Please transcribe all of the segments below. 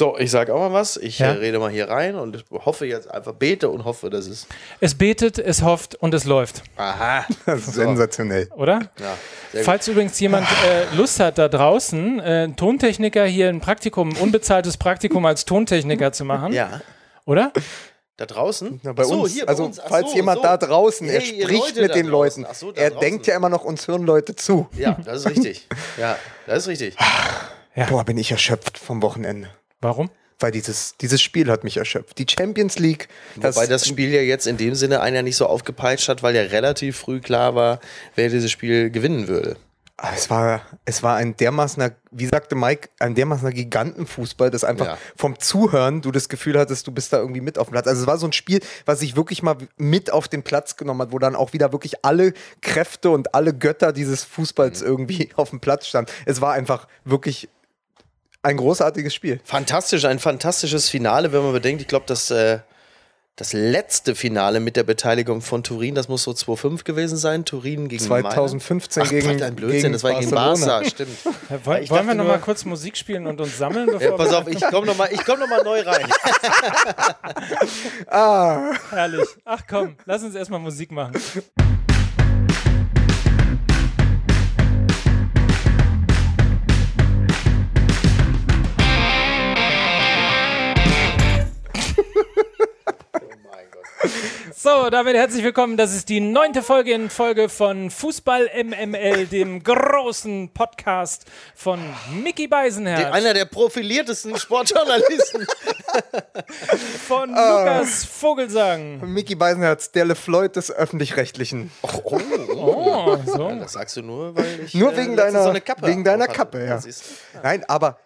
So, ich sage auch mal was. Ich Ja. äh, rede mal hier rein und hoffe jetzt einfach, bete und hoffe, dass es. Es betet, es hofft und es läuft, Aha. Das ist sensationell. oder? Ja, sehr gut. Falls übrigens jemand äh, Lust hat, da draußen äh, ein Tontechniker hier ein Praktikum, ein unbezahltes Praktikum als Tontechniker zu machen, Ja, oder? da draußen. Na, bei Ach so, uns, hier bei also uns. Falls so, jemand so. da draußen, er Hey, spricht mit den draußen. Leuten. Ach so, da er draußen. denkt ja immer noch, uns hören Leute zu. Ja, das ist richtig. Ja, das ist richtig. Ja. Boah, bin ich erschöpft vom Wochenende. Warum? Weil dieses, dieses Spiel hat mich erschöpft. Die Champions League. Wobei das Spiel ja jetzt in dem Sinne einen ja nicht so aufgepeitscht hat, weil ja relativ früh klar war, wer dieses Spiel gewinnen würde. Ah, Es war, es war ein dermaßener, wie sagte Mike, ein dermaßener Gigantenfußball, dass einfach Ja. vom Zuhören du das Gefühl hattest, du bist da irgendwie mit auf dem Platz. Also es war so ein Spiel, was sich wirklich mal mit auf den Platz genommen hat, wo dann auch wieder wirklich alle Kräfte und alle Götter dieses Fußballs irgendwie auf dem Platz standen. Es war einfach wirklich ein großartiges Spiel. Fantastisch, ein fantastisches Finale, wenn man bedenkt, ich glaube, das, äh, das letzte Finale mit der Beteiligung von Turin, das muss so 2-5 gewesen sein. Turin gegen 2015 Mailand. gegen, Ach, ein Blödsinn, gegen das war gegen Barcelona. Barca, stimmt. Äh, Woll, Ich wollen wir dachte noch mal nur- kurz Musik spielen und uns sammeln? Bevor Ja, pass auf, ich komme noch, mal- ich komm noch mal neu rein. Ah, Herrlich. Ach komm, lass uns erstmal Musik machen. So, damit herzlich willkommen. Das ist die neunte Folge in Folge von Fußball MML, dem großen Podcast von Mickey Beisenherz, Einer der profiliertesten Sportjournalisten. von Lukas Vogelsang. Mickey Beisenherz, der LeFloid des Öffentlich-Rechtlichen. Oh, so. Das sagst du nur, weil ich. Nur äh, wegen letztens deiner, so eine Kappe wegen deiner. Kappe, ja. Nein, aber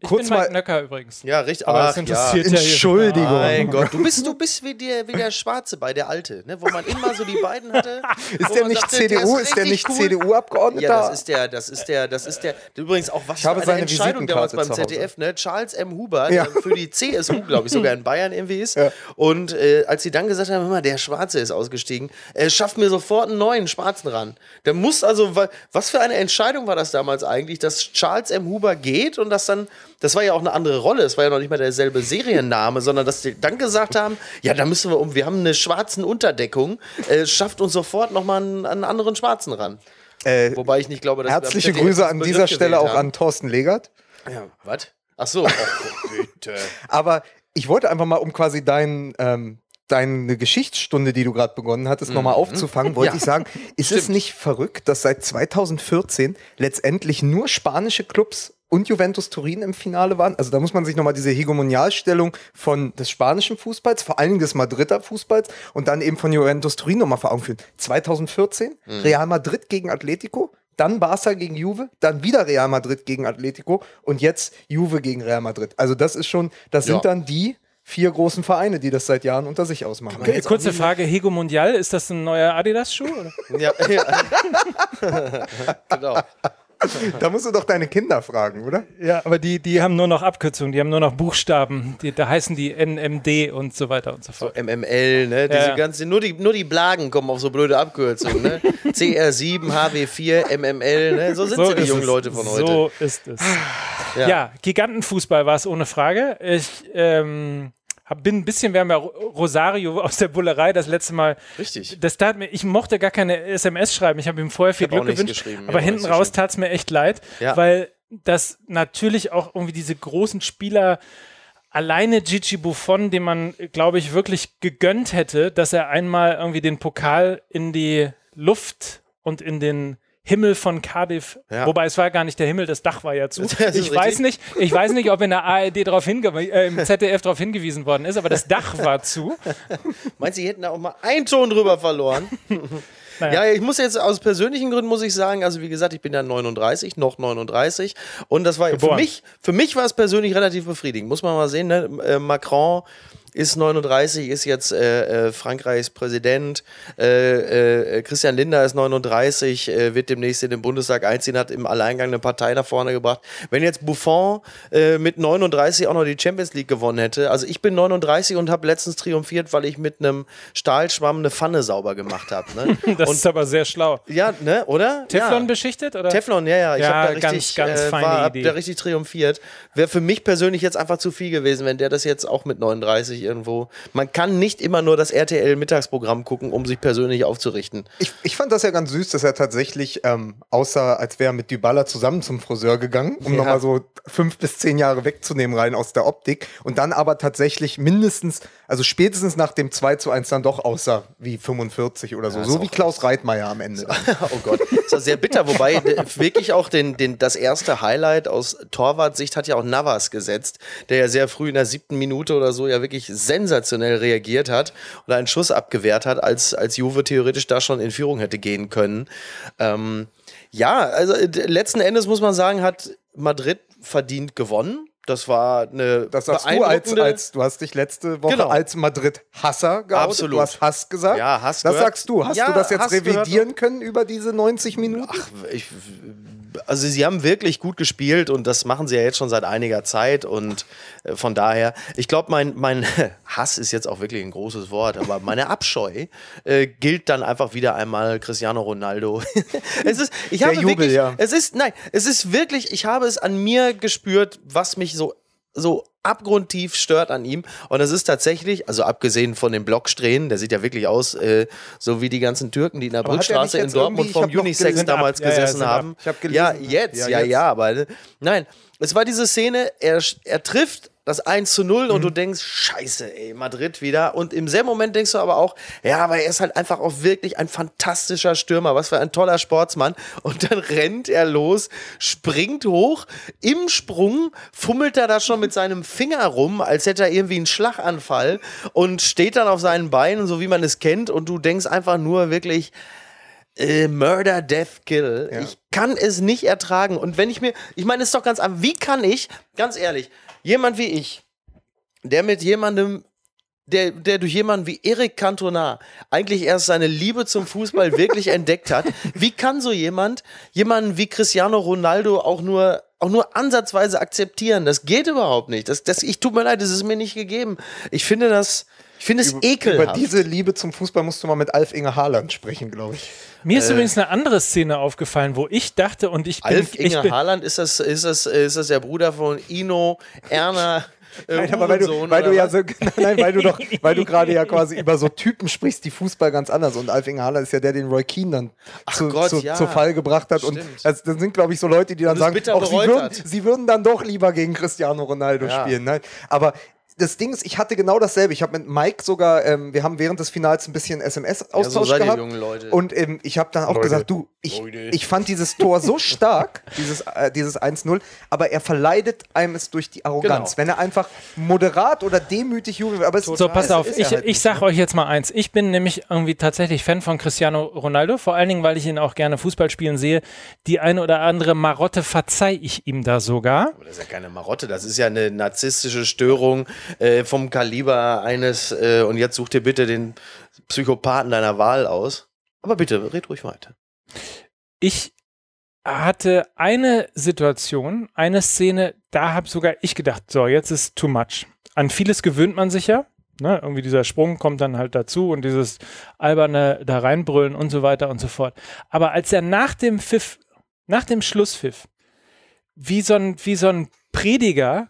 Ich kurz bin Mike mal. Nöcker übrigens. Ja, richtig. Aber Ach, das interessiert ja. ja, hier. Entschuldigung. Mein Gott, du bist, du bist wie, der, wie der Schwarze bei der Alte, ne? wo man immer so die beiden hatte. Ist der nicht sagte, CDU? der Ist der richtig nicht cool. CDU-Abgeordneter? Ja, das ist der, das ist der, das ist der. Übrigens auch was Ich habe eine seine Entscheidung damals beim. ZDF, ne? Charles M. Huber, Ja. der für die CSU, glaube ich, sogar in Bayern irgendwie ist. Ja. Und äh, als sie dann gesagt haben, mal, der Schwarze ist ausgestiegen, äh, schafft mir sofort einen neuen Schwarzen ran. Der muss also, wa- was für eine Entscheidung war das damals eigentlich, dass Charles M. Huber geht und das dann, das war ja auch eine andere Rolle, es war ja noch nicht mal derselbe Serienname, sondern dass die dann gesagt haben, ja, da müssen wir um, wir haben eine schwarzen Unterdeckung, äh, schafft uns sofort nochmal einen, einen anderen Schwarzen ran. Äh, Wobei ich nicht glaube, dass herzliche Grüße an dieser Stelle auch haben. an Thorsten Legert. Ja, was? Ach so, oh, bitte. Aber ich wollte einfach mal, um quasi dein, ähm, deine Geschichtsstunde, die du gerade begonnen hattest, nochmal aufzufangen, wollte Mhm. Ja. ich sagen, ist es nicht verrückt, dass seit 2014 letztendlich nur spanische Clubs und Juventus Turin im Finale waren? Also da muss man sich nochmal diese Hegemonialstellung von des spanischen Fußballs, vor allen Dingen des Madrider Fußballs und dann eben von Juventus Turin nochmal vor Augen führen. 2014 Mhm. Real Madrid gegen Atletico, dann Barca gegen Juve, dann wieder Real Madrid gegen Atletico und jetzt Juve gegen Real Madrid. Also das ist schon, das Ja. sind dann die vier großen Vereine, die das seit Jahren unter sich ausmachen. auch Kurze Frage: Hego Mundial, ist das ein neuer Adidas-Schuh? Ja, ja. genau. Da musst du doch deine Kinder fragen, oder? Ja, aber die, die haben nur noch Abkürzungen, die haben nur noch Buchstaben. Die, da heißen die NMD und so weiter und so fort. MML, ne? Diese Ja. ganzen, nur die, nur die Blagen kommen auf so blöde Abkürzungen, ne? CR7, HW4, MML, ne? So sind sie, die ist jungen es. Leute von heute. So ist es. Ja, Gigantenfußball war es ohne Frage. Ich ähm, hab, bin ein bisschen, wir haben ja Ro- Rosario aus der Bullerei das letzte Mal. Richtig. Das tat mir, ich mochte gar keine SMS schreiben. Ich habe ihm vorher viel Glück gewünscht. Aber hinten raus tat es mir echt leid, Ja. weil das natürlich auch irgendwie diese großen Spieler alleine Gigi Buffon, dem man, glaube ich, wirklich gegönnt hätte, dass er einmal irgendwie den Pokal in die Luft und in den Himmel von Cardiff, Ja. wobei es war gar nicht der Himmel, das Dach war ja zu. Ich weiß nicht, ich weiß nicht, ob in der ARD darauf hinge äh, im ZDF darauf hingewiesen worden ist, aber das Dach war zu. Meinst du, die hätten da auch mal einen Ton drüber verloren? Naja. Ja, ich muss jetzt aus persönlichen Gründen muss ich sagen, also wie gesagt, ich bin ja 39, noch 39 und das war für Geboren. mich, für mich war es persönlich relativ befriedigend. Muss man mal sehen, ne? Äh, Macron ist 39, ist jetzt äh, äh, Frankreichs Präsident. Äh, äh, Christian Lindner ist 39, äh, wird demnächst in den Bundestag einziehen, hat im Alleingang eine Partei nach vorne gebracht. Wenn jetzt Buffon äh, mit 39 auch noch die Champions League gewonnen hätte, also ich bin 39 und habe letztens triumphiert, weil ich mit einem Stahlschwamm eine Pfanne sauber gemacht habe. Ne? Das und ist aber sehr schlau. ja, ne, oder? Teflon ja. beschichtet? Oder? Teflon, ja, ja. Ich Ja, habe da ganz, richtig, ganz feine war, hab da richtig triumphiert. Wäre für mich persönlich jetzt einfach zu viel gewesen, wenn der das jetzt auch mit 39 irgendwo. Man kann nicht immer nur das RTL-Mittagsprogramm gucken, um sich persönlich aufzurichten. Ich, ich fand das ja ganz süß, dass er tatsächlich ähm, aussah, als wäre er mit Dybala zusammen zum Friseur gegangen, um Ja. nochmal so fünf bis zehn Jahre wegzunehmen rein aus der Optik. Und dann aber tatsächlich mindestens, also spätestens nach dem 2 zu 1 dann doch aussah wie 45 oder so. Ja, so wie Klaus Reitmeier am Ende. oh Gott, das sehr bitter. Wobei wirklich auch den, den, das erste Highlight aus Torwartsicht hat ja auch Navas gesetzt, der ja sehr früh in der siebten Minute oder so ja wirklich sensationell reagiert hat oder einen Schuss abgewehrt hat, als, als Juve theoretisch da schon in Führung hätte gehen können. Ähm, ja, also letzten Endes muss man sagen, hat Madrid verdient gewonnen. Das war eine Das sagst du als, als, du hast dich letzte Woche Genau. als Madrid-Hasser geoutet. Absolut. Du hast Hass gesagt. Ja, Hass Das gehört- sagst du. Hast Ja, du das jetzt Hass revidieren können über diese 90 Minuten? ich, also sie haben wirklich gut gespielt und das machen sie ja jetzt schon seit einiger Zeit und äh, von daher, ich glaube, mein, mein Hass ist jetzt auch wirklich ein großes Wort, aber meine Abscheu äh, gilt dann einfach wieder einmal Cristiano Ronaldo. es ist, ich Der habe Jubel, wirklich, ja. es ist, nein, es ist wirklich, ich habe es an mir gespürt, was mich so so abgrundtief stört an ihm. Und das ist tatsächlich, also abgesehen von den Blocksträhnen, der sieht ja wirklich aus, äh, so wie die ganzen Türken, die in der Aber er Brückstraße in Dortmund vom Unisex damals Ja, ja, gesessen ab. haben. Ich hab ja, gelesen, jetzt, ja, ja, jetzt. ja, aber nein, es war diese Szene, er, er trifft das 1 zu 0 Mhm. und du denkst, scheiße, ey, Madrid wieder. Und im selben Moment denkst du aber auch, ja, aber er ist halt einfach auch wirklich ein fantastischer Stürmer, was für ein toller Sportsmann. Und dann rennt er los, springt hoch, im Sprung fummelt er da schon mit seinem Finger rum, als hätte er irgendwie einen Schlaganfall und steht dann auf seinen Beinen, so wie man es kennt. Und du denkst einfach nur wirklich, äh, Murder, Death, Kill. Ja. Ich kann es nicht ertragen. Und wenn ich mir, ich meine, es ist doch ganz einfach, wie kann ich, ganz ehrlich, jemand wie ich, der mit jemandem, der, der durch jemanden wie Eric Cantona eigentlich erst seine Liebe zum Fußball wirklich entdeckt hat, wie kann so jemand jemanden wie Cristiano Ronaldo auch nur auch nur ansatzweise akzeptieren? Das geht überhaupt nicht. Das, das, ich tut mir leid, das ist mir nicht gegeben. Ich finde das, ich finde es Über ekelhaft. diese Liebe zum Fußball musst du mal mit Alf Inge Haaland sprechen, glaube ich. Mir ist übrigens eine andere Szene aufgefallen, wo ich dachte und ich bin, Alf ich Inge bin Haaland, ist das, ist, das, ist das der Bruder von Ino, Erna, äh, Nein, aber weil du, weil du ja so, nein, weil du doch, weil du gerade ja quasi über so Typen sprichst, die Fußball ganz anders. Und Alf Inge Haaland ist ja der, den Roy Keane dann zu, Gott, zu, ja. zu Fall gebracht hat. Und Stimmt. das, das sind, glaube ich, so Leute, die dann sagen, auch sie, würden, sie würden dann doch lieber gegen Cristiano Ronaldo Ja. spielen. Nein, aber das Ding ist, ich hatte genau dasselbe. Ich habe mit Mike sogar, ähm, wir haben während des Finals ein bisschen SMS-Austausch Ja, so seid ihr gehabt. jungen Leute. Und ähm, ich habe dann auch gesagt, du, ich, ich fand dieses Tor so stark, dieses, äh, dieses 1-0, aber er verleidet einem es durch die Arroganz. Genau. Wenn er einfach moderat oder demütig jubelt, aber es So, pass es auf, ich, halt ich sag ne? euch jetzt mal eins. Ich bin nämlich irgendwie tatsächlich Fan von Cristiano Ronaldo, vor allen Dingen, weil ich ihn auch gerne Fußball spielen sehe. Die eine oder andere Marotte verzeih ich ihm da sogar. Aber das ist ja keine Marotte, das ist ja eine narzisstische Störung äh, vom Kaliber eines, äh, und jetzt such dir bitte den Psychopathen deiner Wahl aus. Aber bitte, red ruhig weiter. Ich hatte eine Situation, eine Szene, da habe sogar ich gedacht, so, jetzt ist too much. An vieles gewöhnt man sich ja. Ne, irgendwie dieser Sprung kommt dann halt dazu und dieses alberne da reinbrüllen und so weiter und so fort. Aber als er nach dem Pfiff, nach dem Schlusspfiff, wie so ein, wie so ein Prediger,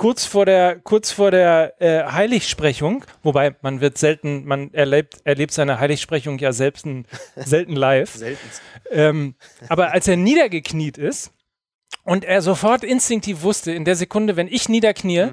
kurz vor der, kurz vor der äh, Heiligsprechung, wobei man wird selten, man erlebt, erlebt seine Heiligsprechung ja selbst selten live. Seltenst. Ähm, aber als er niedergekniet ist und er sofort instinktiv wusste, in der Sekunde, wenn ich niederknie,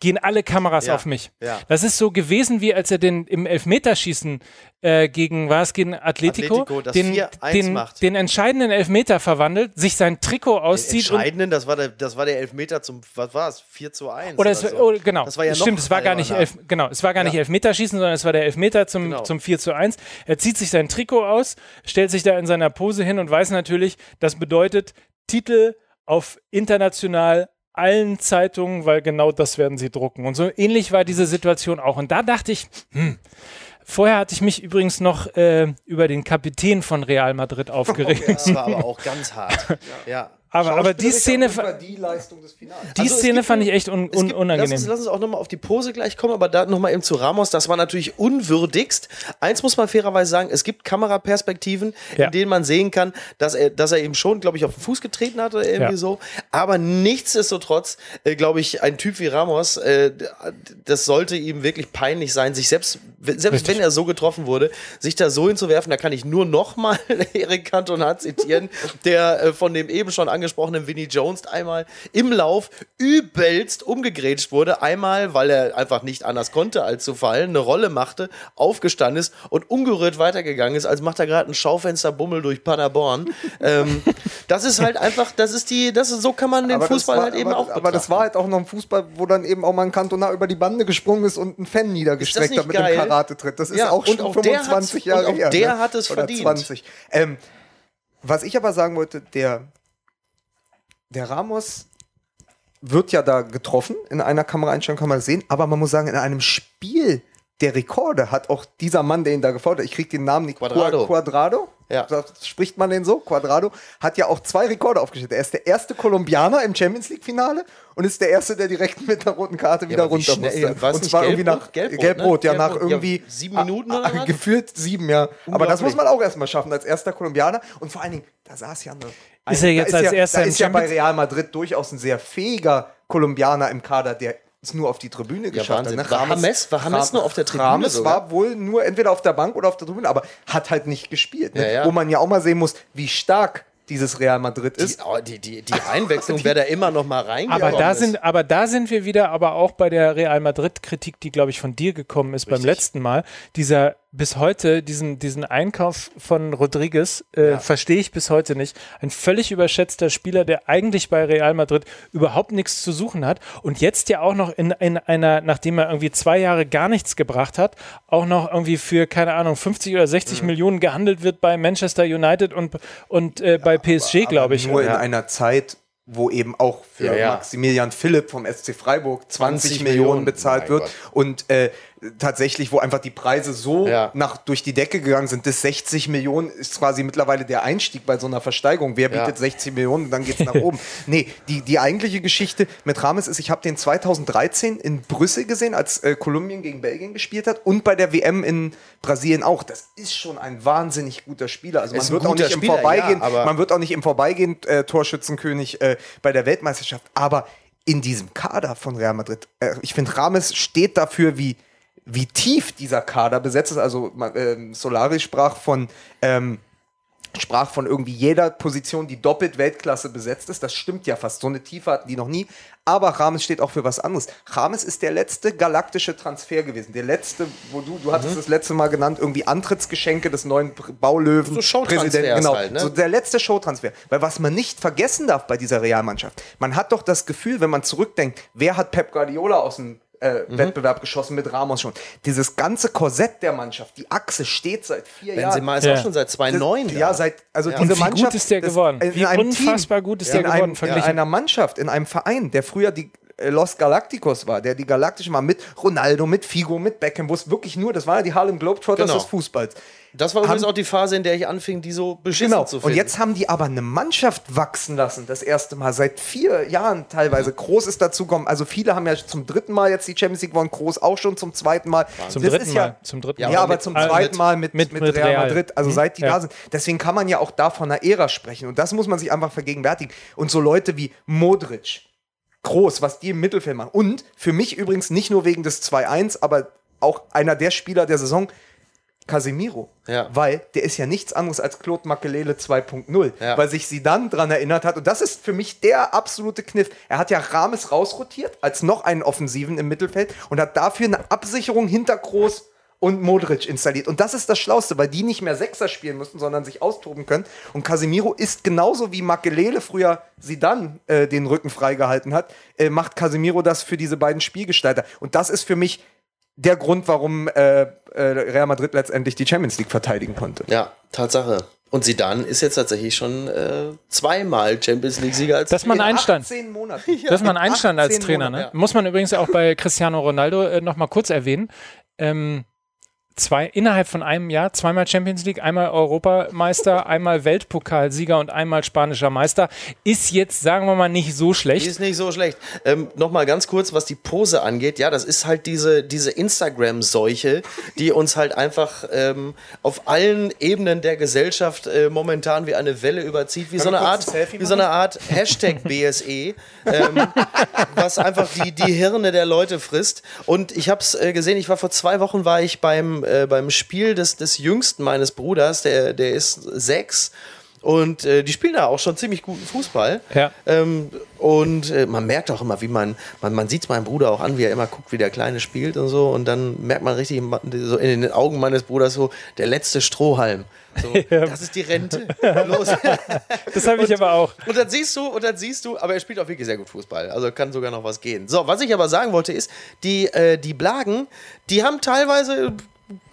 gehen alle Kameras Ja, auf mich. ja. Das ist so gewesen, wie als er den im Elfmeterschießen äh, gegen, war es gegen Atletico, Atletico, das den, 4-1 den, macht. den entscheidenden Elfmeter verwandelt, sich sein Trikot Den auszieht und entscheidenden, das war, der, das war der Elfmeter zum, was war es, 4 zu 1. Oder es, so. oh, genau, Das war ja stimmt, noch es war gar nicht elf, genau, es war gar nicht Ja. Elfmeterschießen, sondern es war der Elfmeter zum, Genau. zum 4 zu 1. Er zieht sich sein Trikot aus, stellt sich da in seiner Pose hin und weiß natürlich, das bedeutet Titel auf international allen Zeitungen, weil genau das werden sie drucken. Und so ähnlich war diese Situation auch. Und da dachte ich, hm, Vorher hatte ich mich übrigens noch äh, über den Kapitän von Real Madrid aufgeregt. Das war aber auch ganz hart. Ja. Aber, aber die Szene, die Leistung des Finals. die Also Szene fand ich echt un, un, gibt, unangenehm. Lass uns, lass uns auch nochmal auf die Pose gleich kommen, aber da nochmal eben zu Ramos. Das war natürlich unwürdigst. Eins muss man fairerweise sagen: Es gibt Kameraperspektiven, Ja. in denen man sehen kann, dass er, dass er eben schon, glaube ich, auf den Fuß getreten hat oder irgendwie Ja. so. Aber nichtsdestotrotz, äh, glaube ich, ein Typ wie Ramos, äh, das sollte ihm wirklich peinlich sein, sich selbst, selbst Richtig. wenn er so getroffen wurde, sich da so hinzuwerfen. Da kann ich nur nochmal Erik Cantona zitieren, der äh, von dem eben schon angesprochenen Vinnie Jones einmal im Lauf übelst umgegrätscht wurde. Einmal, weil er einfach nicht anders konnte, als zu fallen, eine Rolle machte, aufgestanden ist und ungerührt weitergegangen ist, als macht er gerade ein Schaufensterbummel durch Paderborn. ähm, das ist halt einfach, das ist die, das ist, so kann man den Aber Fußball war- halt eben aber, auch Aber das betrachten. war halt auch noch ein Fußball, wo dann eben auch mal ein Cantona über die Bande gesprungen ist und einen Fan niedergestreckt hat mit geil? dem Karate-Tritt. Das ist Ja, auch schon auch der 25 hat's- Jahre her. der ne? hat es Oder verdient. 20. Ähm, was ich aber sagen wollte, der, der Ramos wird ja da getroffen, in einer Kameraeinstellung kann man das sehen, aber man muss sagen, in einem Spiel der Rekorde hat auch dieser Mann, der ihn da gefordert hat, ich kriege den Namen nicht, Quadrado. Quadrado? Ja. Spricht man den so? Quadrado hat ja auch zwei Rekorde aufgestellt. Er ist der erste Kolumbianer im Champions League-Finale und ist der erste, der direkt mit einer roten Karte wieder wie runter schnell- musste. und zwar irgendwie nach Gelb-rot, Gelb-Rot, ne? ja, nach Gelb-rot, ja, irgendwie sieben Minuten oder was? gefühlt sieben, ja. Aber das muss man auch erstmal schaffen als erster Kolumbianer und vor allen Dingen, da saß ja eine, Ist er jetzt als ja, erster ist ja bei Real Madrid durchaus ein sehr fähiger Kolumbianer im Kader, der es nur auf die Tribüne geschafft Wahnsinn. hat. ne? War James- war James nur auf der Tribüne Rames sogar? war wohl nur entweder auf der Bank oder auf der Tribüne, aber hat halt nicht gespielt. Ne? Ja, ja. Wo man ja auch mal sehen muss, wie stark dieses Real Madrid Die, ist. oh, die, die, die Einwechslung wäre da immer noch mal reingekommen. Aber da, ist. sind, aber da sind wir wieder, aber auch bei der Real Madrid-Kritik, die, glaube ich, von dir gekommen ist beim Richtig. letzten Mal. Dieser bis heute, diesen, diesen Einkauf von Rodriguez, äh, verstehe ich bis heute nicht. Ein völlig überschätzter Spieler, der eigentlich bei Real Madrid überhaupt nichts zu suchen hat und jetzt ja auch noch in, in einer, nachdem er irgendwie zwei Jahre gar nichts gebracht hat, auch noch irgendwie für, keine Ahnung, 50 oder 60 Millionen gehandelt wird bei Manchester United und, und äh, bei PSG, glaube ich. Nur in Ja. einer Zeit, wo eben auch für Ja, ja. Maximilian Philipp vom SC Freiburg 20, 20 Millionen Millionen. bezahlt wird Gott. und äh, tatsächlich, wo einfach die Preise so Ja. nach durch die Decke gegangen sind, das 60 Millionen ist quasi mittlerweile der Einstieg bei so einer Versteigerung. Wer Ja. bietet 60 Millionen und dann geht's nach oben. Nee, die, die eigentliche Geschichte mit Rames ist, ich habe den 2013 in Brüssel gesehen, als äh, Kolumbien gegen Belgien gespielt hat und bei der WM in Brasilien auch. Das ist schon ein wahnsinnig guter Spieler. Also man wird auch guter nicht im Spieler, Vorbeigehen, ja, man wird auch nicht im Vorbeigehen äh, Torschützenkönig äh, bei der Weltmeisterschaft, aber in diesem Kader von Real Madrid, äh, ich finde, Rames steht dafür, wie, wie tief dieser Kader besetzt ist. Also ähm, Solari sprach von ähm, sprach von irgendwie jeder Position, die doppelt Weltklasse besetzt ist. Das stimmt ja fast. So eine Tiefe hatten die noch nie. Aber Rames steht auch für was anderes. Rames ist der letzte galaktische Transfer gewesen. Der letzte, wo du, du hattest das letzte Mal genannt, irgendwie Antrittsgeschenke des neuen Baulöwen. So Showtransfers Genau. halt, ne? So der letzte Showtransfer. Weil was man nicht vergessen darf bei dieser Realmannschaft, man hat doch das Gefühl, wenn man zurückdenkt, wer hat Pep Guardiola aus dem äh, Mhm. Wettbewerb geschossen mit Ramos schon. Dieses ganze Korsett der Mannschaft, die Achse steht seit vier Jahren. Benzema ist Ja. auch schon seit 2009 Das- da. Ja, seit, also Ja. diese wie Mannschaft. gut ist der das- geworden? In Wie einem unfassbar Team, gut ist in der geworden, Einem, in verglichen. einer Mannschaft, in einem Verein, der früher die äh, Los Galacticos war, der die Galaktischen war, mit Ronaldo, mit Figo, mit Beckham, wo es wirklich nur, das war ja die Harlem Globetrotters Genau. des Fußballs. Das war übrigens auch die Phase, in der ich anfing, die so beschissen Genau. zu finden. Und jetzt haben die aber eine Mannschaft wachsen lassen, das erste Mal. Seit vier Jahren teilweise. Groß ist dazugekommen. Also viele haben ja zum dritten Mal jetzt die Champions League gewonnen. Groß auch schon zum zweiten Mal. Zum Das dritten ist ja, Mal. Zum dritten Ja, Ja, Mal. aber mit- zum zweiten Mal mit, mit- mit, mit Real, Real. Madrid. Also Mhm. seit die Ja. da sind. Deswegen kann man ja auch da von einer Ära sprechen. Und das muss man sich einfach vergegenwärtigen. Und so Leute wie Modric, groß, was die im Mittelfeld machen. Und für mich übrigens nicht nur wegen des 2-1, aber auch einer der Spieler der Saison, Casemiro. Ja. Weil der ist ja nichts anderes als Claude Makelele 2.0. Ja. Weil sich sie dann dran erinnert hat. Und das ist für mich der absolute Kniff. Er hat ja Rames rausrotiert als noch einen Offensiven im Mittelfeld und hat dafür eine Absicherung hinter Groß und Modric installiert. Und das ist das Schlauste, weil die nicht mehr Sechser spielen müssen, sondern sich austoben können. Und Casemiro ist genauso wie Makelele früher sie dann äh, den Rücken freigehalten hat, äh, macht Casemiro das für diese beiden Spielgestalter. Und das ist für mich der Grund, warum äh, äh, Real Madrid letztendlich die Champions League verteidigen konnte. Ja, Tatsache. Und Zidane ist jetzt tatsächlich schon äh, zweimal Champions League-Sieger als Das ist mal ein Einstand. 18 Monaten. Das ist mal ein Einstand als 18 Trainer. Ne? Monate, Muss man übrigens auch bei Cristiano Ronaldo äh, noch mal kurz erwähnen. Ähm, zwei, innerhalb von einem Jahr zweimal Champions League, einmal Europameister, einmal Weltpokalsieger und einmal spanischer Meister. Ist jetzt, sagen wir mal, nicht so schlecht. ist nicht so schlecht. Ähm, Nochmal ganz kurz, was die Pose angeht. Ja, das ist halt diese, diese Instagram-Seuche, die uns halt einfach ähm, auf allen Ebenen der Gesellschaft äh, momentan wie eine Welle überzieht. Wie so eine Art, wie so eine Art Hashtag BSE, ähm, was einfach die, die Hirne der Leute frisst. Und ich habe es äh, gesehen, ich war vor zwei Wochen war ich beim, äh, beim Spiel des, des Jüngsten meines Bruders, der, der ist sechs. Und äh, die spielen da auch schon ziemlich guten Fußball. Ja. Ähm, und äh, man merkt auch immer, wie man, man, man sieht es meinem Bruder auch an, wie er immer guckt, wie der Kleine spielt und so. Und dann merkt man richtig so in den Augen meines Bruders so, der letzte Strohhalm. So, Das ist die Rente. Los. Das habe ich aber auch. Und dann siehst du, und dann siehst du, aber er spielt auch wirklich sehr gut Fußball. Also kann sogar noch was gehen. So, was ich aber sagen wollte, ist, die, äh, die Blagen, die haben teilweise.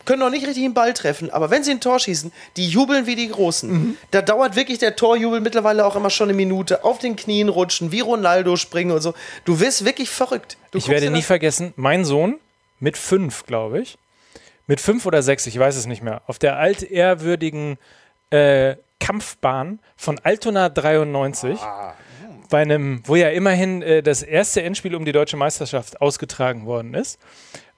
Können noch nicht richtig den Ball treffen, aber wenn sie ein Tor schießen, die jubeln wie die Großen. Da dauert wirklich der Torjubel mittlerweile auch immer schon eine Minute. Auf den Knien rutschen, wie Ronaldo springen und so. Du wirst wirklich verrückt. Du Ich werde nie vergessen, mein Sohn mit fünf, glaube ich, mit fünf oder sechs, ich weiß es nicht mehr, auf der altehrwürdigen äh, Kampfbahn von Altona 93, bei einem, wo ja immerhin äh, das erste Endspiel um die deutsche Meisterschaft ausgetragen worden ist,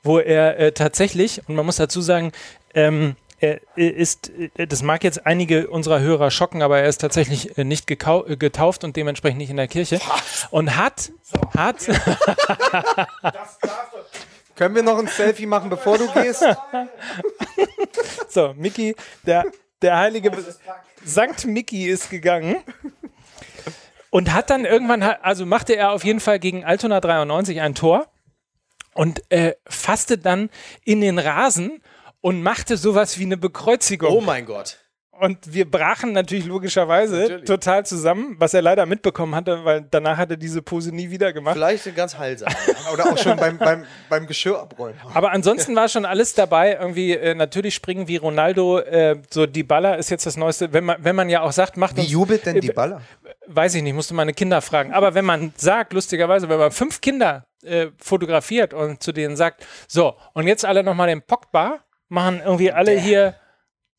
wo er äh, tatsächlich, und man muss dazu sagen, ähm, er ist, äh, das mag jetzt einige unserer Hörer schocken, aber er ist tatsächlich äh, nicht äh, getauft und dementsprechend nicht in der Kirche. Und hat, hat, Können wir noch ein Selfie machen, bevor du gehst? So, Mickey, der, der heilige Sankt Mickey ist gegangen und hat dann irgendwann, also machte er auf jeden Fall gegen Altona 93 ein Tor und äh, fasste dann in den Rasen und machte sowas wie eine Bekreuzigung. Oh mein Gott. Und wir brachen natürlich logischerweise total zusammen, was er leider mitbekommen hatte, weil danach hat er diese Pose nie wieder gemacht. Vielleicht ganz heilsam. Oder auch schon beim, beim, beim Geschirr abrollen. Aber ansonsten war schon alles dabei. Irgendwie äh, natürlich springen wie Ronaldo. Äh, so die Baller ist jetzt das Neueste. Wenn man, wenn man ja auch sagt, macht Wie uns, jubelt denn die äh, Baller? Weiß ich nicht, musste meine Kinder fragen. Aber wenn man sagt, lustigerweise, wenn man fünf Kinder äh, fotografiert und zu denen sagt, so, und jetzt alle nochmal den Pogba, machen irgendwie alle hier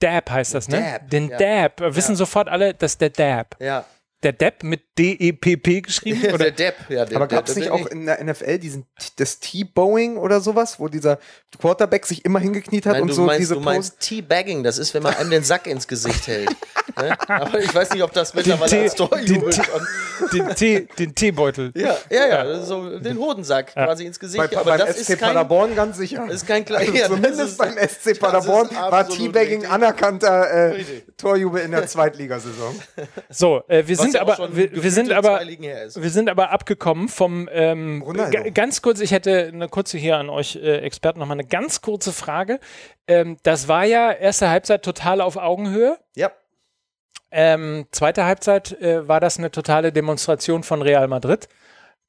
Dab heißt das, ne? Dab, Den ja. Dab. Wissen sofort alle, das ist der Dab. Ja. Der Dab mit D-E-P-P geschrieben? der Oder? Depp. Ja, der, Aber der- gab es der- nicht auch in der NFL diesen das T-Bowing oder sowas, wo dieser Quarterback sich immer hingekniet hat Nein, und du so meinst, diese du meinst Teabagging, das ist, wenn man einem den Sack ins Gesicht hält. ne? Aber ich weiß nicht, ob das mittlerweile Tee- als Torjubel den Teebeutel. Ja, ja, ja, so den Hodensack quasi ins Gesicht. Bei, aber beim das SC ist kein, Paderborn ganz sicher. ist kein kleiner. Also ja, zumindest ist- beim SC Paderborn war Teabagging anerkannter äh. Torjubel in der Zweitligasaison. So, äh, wir Was sind ja auch aber, wir, wir sind aber, wir sind aber abgekommen vom, ähm, ganz kurz, ich hätte eine kurze hier an euch äh, Experten nochmal eine ganz kurze Frage. Ähm, das war ja erste Halbzeit total auf Augenhöhe. Ja. Ähm, zweite Halbzeit äh, war das eine totale Demonstration von Real Madrid.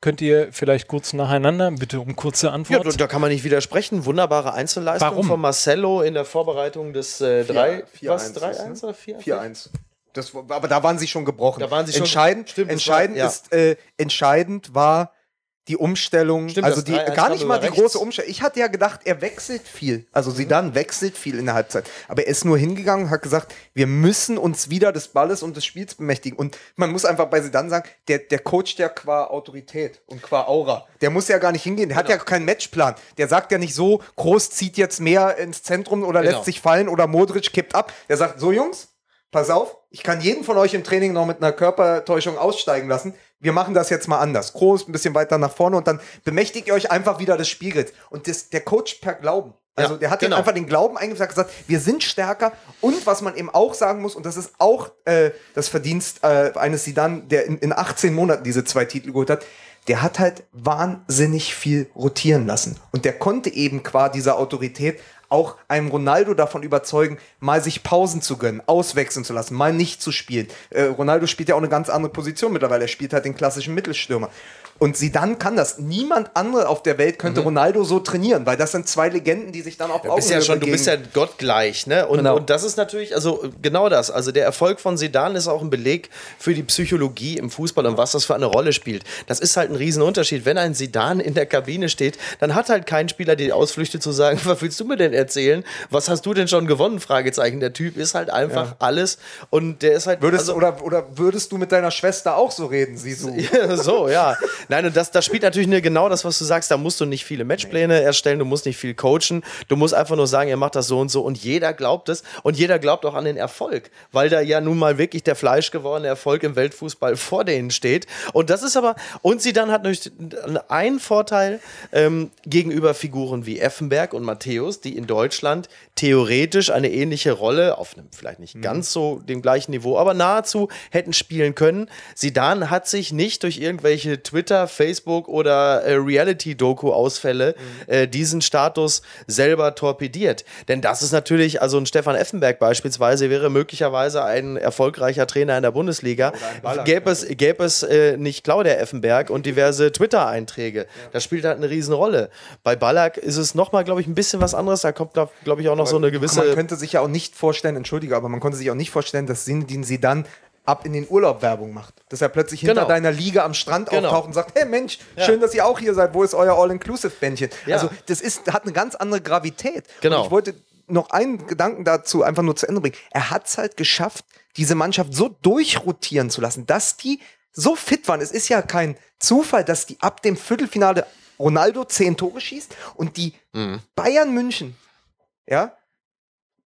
Könnt ihr vielleicht kurz nacheinander, bitte um kurze Ja, Antwort? da, da kann man nicht widersprechen. Wunderbare Einzelleistung Warum? von Marcelo in der Vorbereitung des äh, 3 4-1 was ist, 3-1 oder 4-1? 4-1. Das, aber da waren sie schon gebrochen. Da waren sie schon- entscheidend, stimmt, entscheidend war- ja. ist, äh, entscheidend war die Umstellung, Stimmt, also die 3-1 gar nicht mal die rechts. große Umstellung. Ich hatte ja gedacht, er wechselt viel. Also Sidan wechselt viel in der Halbzeit. Aber er ist nur hingegangen und hat gesagt, wir müssen uns wieder des Balles und des Spiels bemächtigen. Und man muss einfach bei Sidan sagen, der, der coacht ja qua Autorität und qua Aura. Der muss ja gar nicht hingehen. Der hat ja Genau. keinen Matchplan. Der sagt ja nicht so, Groß zieht jetzt mehr ins Zentrum oder Genau. lässt sich fallen oder Modric kippt ab. Der sagt, so Jungs, pass auf, ich kann jeden von euch im Training noch mit einer Körpertäuschung aussteigen lassen. Wir machen das jetzt mal anders. Groß, ein bisschen weiter nach vorne und dann bemächtigt ihr euch einfach wieder des Spielgrills. Und das, der Coach per Glauben. Also Ja, der hat genau. einfach den Glauben eingesagt, gesagt, wir sind stärker. Und was man eben auch sagen muss, und das ist auch äh, das Verdienst äh, eines Sidan, der in, in 18 Monaten diese zwei Titel geholt hat, der hat halt wahnsinnig viel rotieren lassen. Und der konnte eben qua dieser Autorität auch einem Ronaldo davon überzeugen, mal sich Pausen zu gönnen, auswechseln zu lassen, mal nicht zu spielen. Äh, Ronaldo spielt ja auch eine ganz andere Position mittlerweile. Er spielt halt den klassischen Mittelstürmer. Und sie dann kann das. Niemand andere auf der Welt könnte Ronaldo so trainieren, weil das sind zwei Legenden, die sich dann auf bist ja schon, du bist ja gottgleich, ne? Und, Genau. und das ist natürlich, also genau das. Also der Erfolg von Sedan ist auch ein Beleg für die Psychologie im Fußball und was das für eine Rolle spielt. Das ist halt ein Riesenunterschied. Wenn ein Sedan in der Kabine steht, dann hat halt kein Spieler die Ausflüchte zu sagen, was willst du mir denn erzählen? Was hast du denn schon gewonnen? Fragezeichen. Der Typ ist halt einfach alles und der ist halt. Würdest, also, oder, oder würdest du mit deiner Schwester auch so reden, du? Ja, so, ja. Nein, und das, das spielt natürlich nur genau das, was du sagst. Da musst du nicht viele Matchpläne erstellen, du musst nicht viel coachen. Du musst einfach nur sagen, ihr macht das so und so. Und jeder glaubt es. Und jeder glaubt auch an den Erfolg, weil da ja nun mal wirklich der fleischgewordene Erfolg im Weltfußball vor denen steht. Und das ist aber, und sie dann hat natürlich einen Vorteil ähm, gegenüber Figuren wie Effenberg und Matthäus, die in Deutschland theoretisch eine ähnliche Rolle auf einem vielleicht nicht ganz so dem gleichen Niveau, aber nahezu hätten spielen können. Sidan hat sich nicht durch irgendwelche Twitter, Facebook oder äh, Reality-Doku-Ausfälle äh, diesen Status selber torpediert. Denn das ist natürlich, also ein Stefan Effenberg beispielsweise wäre möglicherweise ein erfolgreicher Trainer in der Bundesliga. Gäbe es, gäbe es äh, nicht Claudia Effenberg und diverse Twitter-Einträge. Das spielt halt eine Riesenrolle. Bei Ballack ist es nochmal, glaube ich, ein bisschen was anderes. Da kommt, glaube ich, auch noch so eine gewisse. man könnte sich ja auch nicht vorstellen, entschuldige, aber man konnte sich auch nicht vorstellen, dass Sinedin sie dann ab in den Urlaub Werbung macht. Dass er plötzlich hinter Genau. deiner Liga am Strand Genau. auftaucht und sagt, hey Mensch, schön, dass ihr auch hier seid, wo ist euer All-Inclusive-Bändchen? Ja. Also das ist, hat eine ganz andere Gravität. Genau. Und ich wollte noch einen Gedanken dazu einfach nur zu Ende bringen. Er hat es halt geschafft, diese Mannschaft so durchrotieren zu lassen, dass die so fit waren. Es ist ja kein Zufall, dass die ab dem Viertelfinale Ronaldo zehn Tore schießt und die Mhm. Bayern München, ja,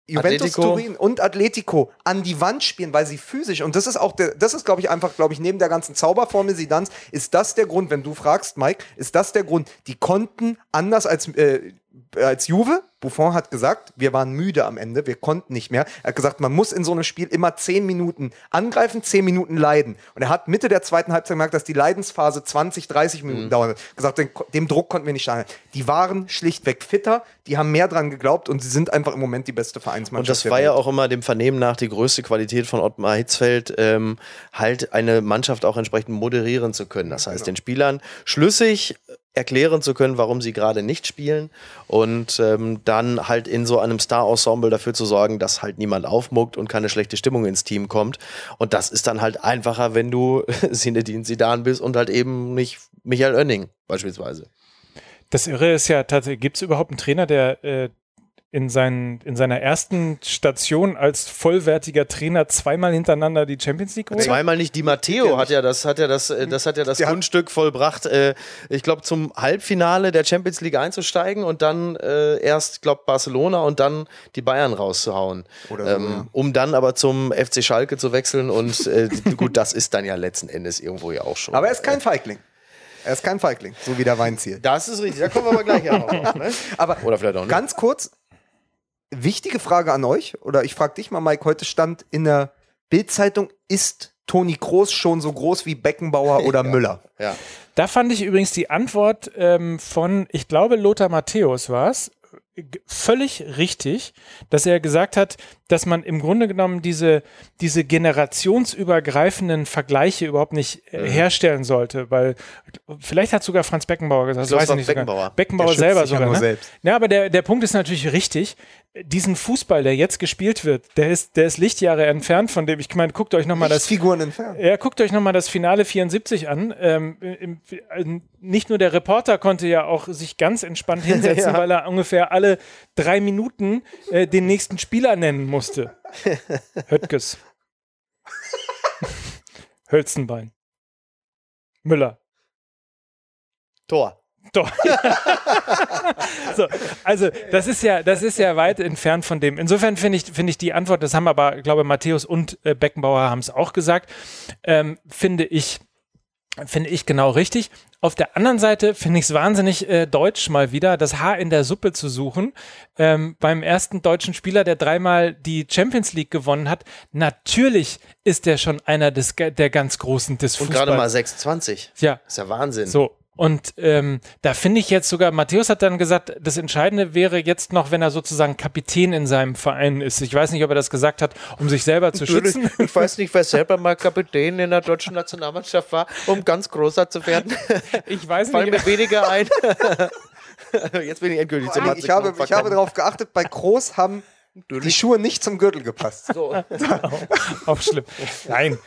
Juventus Atletico. Turin und Atletico an die Wand spielen, weil sie physisch und das ist auch der, das ist glaube ich einfach, glaube ich, neben der ganzen Zauberformel Sidans ist das der Grund, wenn du fragst, Mike, ist das der Grund? Die konnten anders als äh, als Juve, Buffon hat gesagt, wir waren müde am Ende, wir konnten nicht mehr. Er hat gesagt, man muss in so einem Spiel immer zehn Minuten angreifen, zehn Minuten leiden. Und er hat Mitte der zweiten Halbzeit gemerkt, dass die Leidensphase 20, 30 Minuten dauert. Er hat gesagt, dem, dem Druck konnten wir nicht standhalten. Die waren schlichtweg fitter, die haben mehr dran geglaubt und sie sind einfach im Moment die beste Vereinsmannschaft. Und das war ja auch immer dem Vernehmen nach die größte Qualität von Ottmar Hitzfeld, ähm, halt eine Mannschaft auch entsprechend moderieren zu können. Das heißt, den Spielern schlüssig erklären zu können, warum sie gerade nicht spielen und ähm, dann halt in so einem Star-Ensemble dafür zu sorgen, dass halt niemand aufmuckt und keine schlechte Stimmung ins Team kommt. Und das ist dann halt einfacher, wenn du Sinedin Sidan bist und halt eben nicht Michael Oenning beispielsweise. Das Irre ist ja tatsächlich, gibt es überhaupt einen Trainer, der äh, in, seinen, in seiner ersten Station als vollwertiger Trainer zweimal hintereinander die Champions League geholt? Zweimal nicht. Die Matteo hat ja das, hat ja das, äh, das hat ja das hat- Kunststück vollbracht, äh, ich glaube, zum Halbfinale der Champions League einzusteigen und dann äh, erst, glaube Barcelona und dann die Bayern rauszuhauen. Oder so, ähm, ja. Um dann aber zum FC Schalke zu wechseln und äh, gut, das ist dann ja letzten Endes irgendwo ja auch schon. Aber er ist kein Feigling. Er ist kein Feigling, so wie der Weinziel. Das ist richtig, da kommen wir aber gleich ja noch. Ne? Aber Oder vielleicht auch nicht. ganz kurz, wichtige Frage an euch, oder ich frage dich mal, Mike, heute stand in der Bildzeitung, ist Toni Kroos schon so groß wie Beckenbauer oder Müller? Ja. Da fand ich übrigens die Antwort ähm, von, ich glaube, Lothar Matthäus war es, völlig richtig, dass er gesagt hat, dass man im Grunde genommen diese, diese generationsübergreifenden Vergleiche überhaupt nicht Mhm. äh, herstellen sollte, weil vielleicht hat sogar Franz Beckenbauer gesagt, weiß ich war nicht sogar. Beckenbauer. Beckenbauer Der schützt selber ja sogar. ne? selbst. Ja, aber der, der Punkt ist natürlich richtig. Diesen Fußball, der jetzt gespielt wird, der ist, der ist Lichtjahre entfernt von dem, ich meine, guckt euch nochmal das Figuren entfernt. ja, guckt euch nochmal das Finale 74 an. Ähm, im, äh, nicht nur der Reporter konnte ja auch sich ganz entspannt hinsetzen, Ja. weil er ungefähr alle drei Minuten äh, den nächsten Spieler nennen musste. Höttges. Hölzenbein. Müller. Tor. Doch. so, also das ist ja, das ist ja weit entfernt von dem. Insofern finde ich, finde ich die Antwort, das haben aber, glaube Matthäus und äh, Beckenbauer haben es auch gesagt, ähm, finde ich, finde ich genau richtig. Auf der anderen Seite finde ich es wahnsinnig äh, deutsch mal wieder, das Haar in der Suppe zu suchen. Ähm, beim ersten deutschen Spieler, der dreimal die Champions League gewonnen hat, natürlich ist der schon einer des, der ganz Großen des Und gerade mal 26. Ja, ist ja Wahnsinn. so. Und ähm, da finde ich jetzt sogar, Matthäus hat dann gesagt, das Entscheidende wäre jetzt noch, wenn er sozusagen Kapitän in seinem Verein ist. Ich weiß nicht, ob er das gesagt hat, um sich selber zu schützen. Ich weiß nicht, wer selber mal Kapitän in der deutschen Nationalmannschaft war, um ganz großer zu werden. Ich weiß Fallen nicht. mir weniger ein. Jetzt bin ich endgültig zum Ich habe, ich habe darauf geachtet, bei Groß haben die Schuhe nicht zum Gürtel gepasst. Auch schlimm. Nein.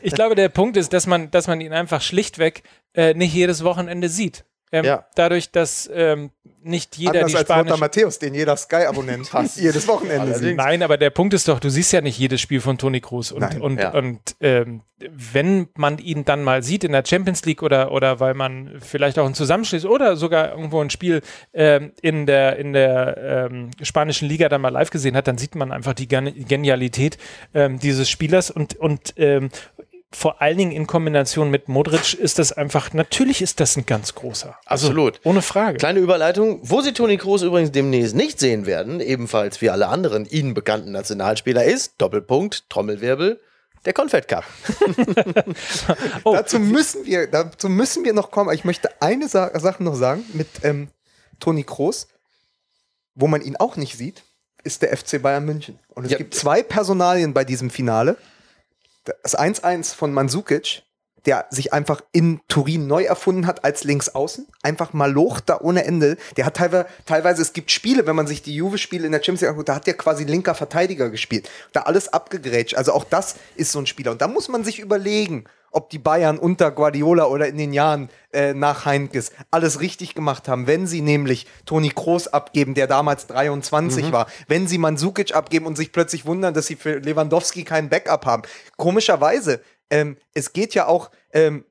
Ich glaube, der Punkt ist, dass man, dass man ihn einfach schlichtweg äh, nicht jedes Wochenende sieht. Ähm, Ja. Dadurch, dass ähm, nicht jeder Anders die als Lothar Matthäus, den jeder Sky-Abonnent jedes Wochenende sieht. Nein, aber der Punkt ist doch, du siehst ja nicht jedes Spiel von Toni Kroos. Und, Nein, und, ja. und ähm, wenn man ihn dann mal sieht in der Champions League oder, oder weil man vielleicht auch einen Zusammenschluss oder sogar irgendwo ein Spiel ähm, in der, in der ähm, spanischen Liga dann mal live gesehen hat, dann sieht man einfach die Gen Genialität ähm, dieses Spielers und, und ähm, vor allen Dingen in Kombination mit Modric ist das einfach, natürlich ist das ein ganz großer. Also, Absolut. Ohne Frage. Kleine Überleitung, wo Sie Toni Kroos übrigens demnächst nicht sehen werden, ebenfalls wie alle anderen Ihnen bekannten Nationalspieler ist, Doppelpunkt, Trommelwirbel, der Confed Cup. Oh. Dazu müssen wir, dazu müssen wir noch kommen. Aber Ich möchte eine Sa Sache noch sagen mit ähm, Toni Kroos, wo man ihn auch nicht sieht, ist der FC Bayern München. Und es Ja. gibt zwei Personalien bei diesem Finale. Das 1-1 von Mandzukic, der sich einfach in Turin neu erfunden hat als Linksaußen. Einfach mal Loch da ohne Ende. Der hat teilweise, teilweise, es gibt Spiele, wenn man sich die Juve-Spiele in der Champions League anguckt, da hat der quasi linker Verteidiger gespielt. Da alles abgegrätscht. Also auch das ist so ein Spieler. Und da muss man sich überlegen, ob die Bayern unter Guardiola oder in den Jahren äh, nach Heinkes alles richtig gemacht haben, wenn sie nämlich Toni Kroos abgeben, der damals 23 war, wenn sie Mandzukic abgeben und sich plötzlich wundern, dass sie für Lewandowski keinen Backup haben. Komischerweise, ähm, es geht ja auch, ähm,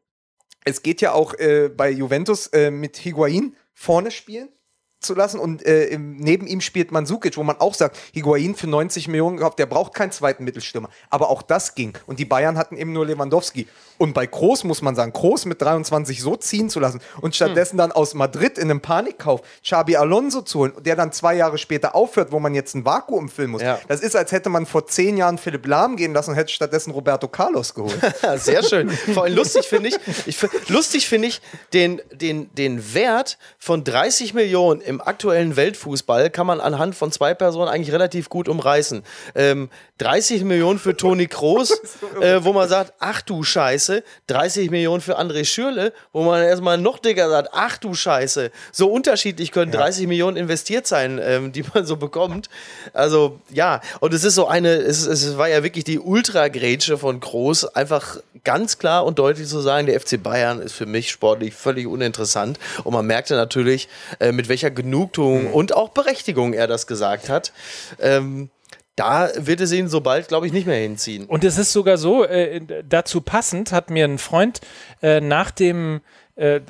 es geht ja auch äh, bei Juventus äh, mit Higuain vorne spielen zu lassen und äh, neben ihm spielt Mandzukic, wo man auch sagt, Higuain für 90 Millionen gekauft, der braucht keinen zweiten Mittelstürmer. Aber auch das ging. Und die Bayern hatten eben nur Lewandowski. Und bei Kroos muss man sagen, Kroos mit 23 so ziehen zu lassen und stattdessen dann aus Madrid in einem Panikkauf Xabi Alonso zu holen, der dann zwei Jahre später aufhört, wo man jetzt ein Vakuum füllen muss. Ja. Das ist, als hätte man vor zehn Jahren Philipp Lahm gehen lassen und hätte stattdessen Roberto Carlos geholt. Sehr schön. Vor allem lustig finde ich, ich lustig finde ich, den, den, den Wert von 30 Millionen im aktuellen Weltfußball kann man anhand von zwei Personen eigentlich relativ gut umreißen. Ähm, 30 Millionen für Toni Kroos, äh, wo man sagt, ach du Scheiße, 30 Millionen für André Schürle, wo man erstmal noch dicker sagt, ach du Scheiße. So unterschiedlich können 30 Millionen investiert sein, ähm, die man so bekommt. Also ja, und es ist so eine, es, es war ja wirklich die Ultra-Grätsche von Groß, einfach ganz klar und deutlich zu sagen, der FC Bayern ist für mich sportlich völlig uninteressant. Und man merkte natürlich, äh, mit welcher Genugtuung und auch Berechtigung er das gesagt hat. Ähm, da wird es ihn so bald, glaube ich, nicht mehr hinziehen. Und es ist sogar so, äh, dazu passend hat mir ein Freund äh, nach dem, äh,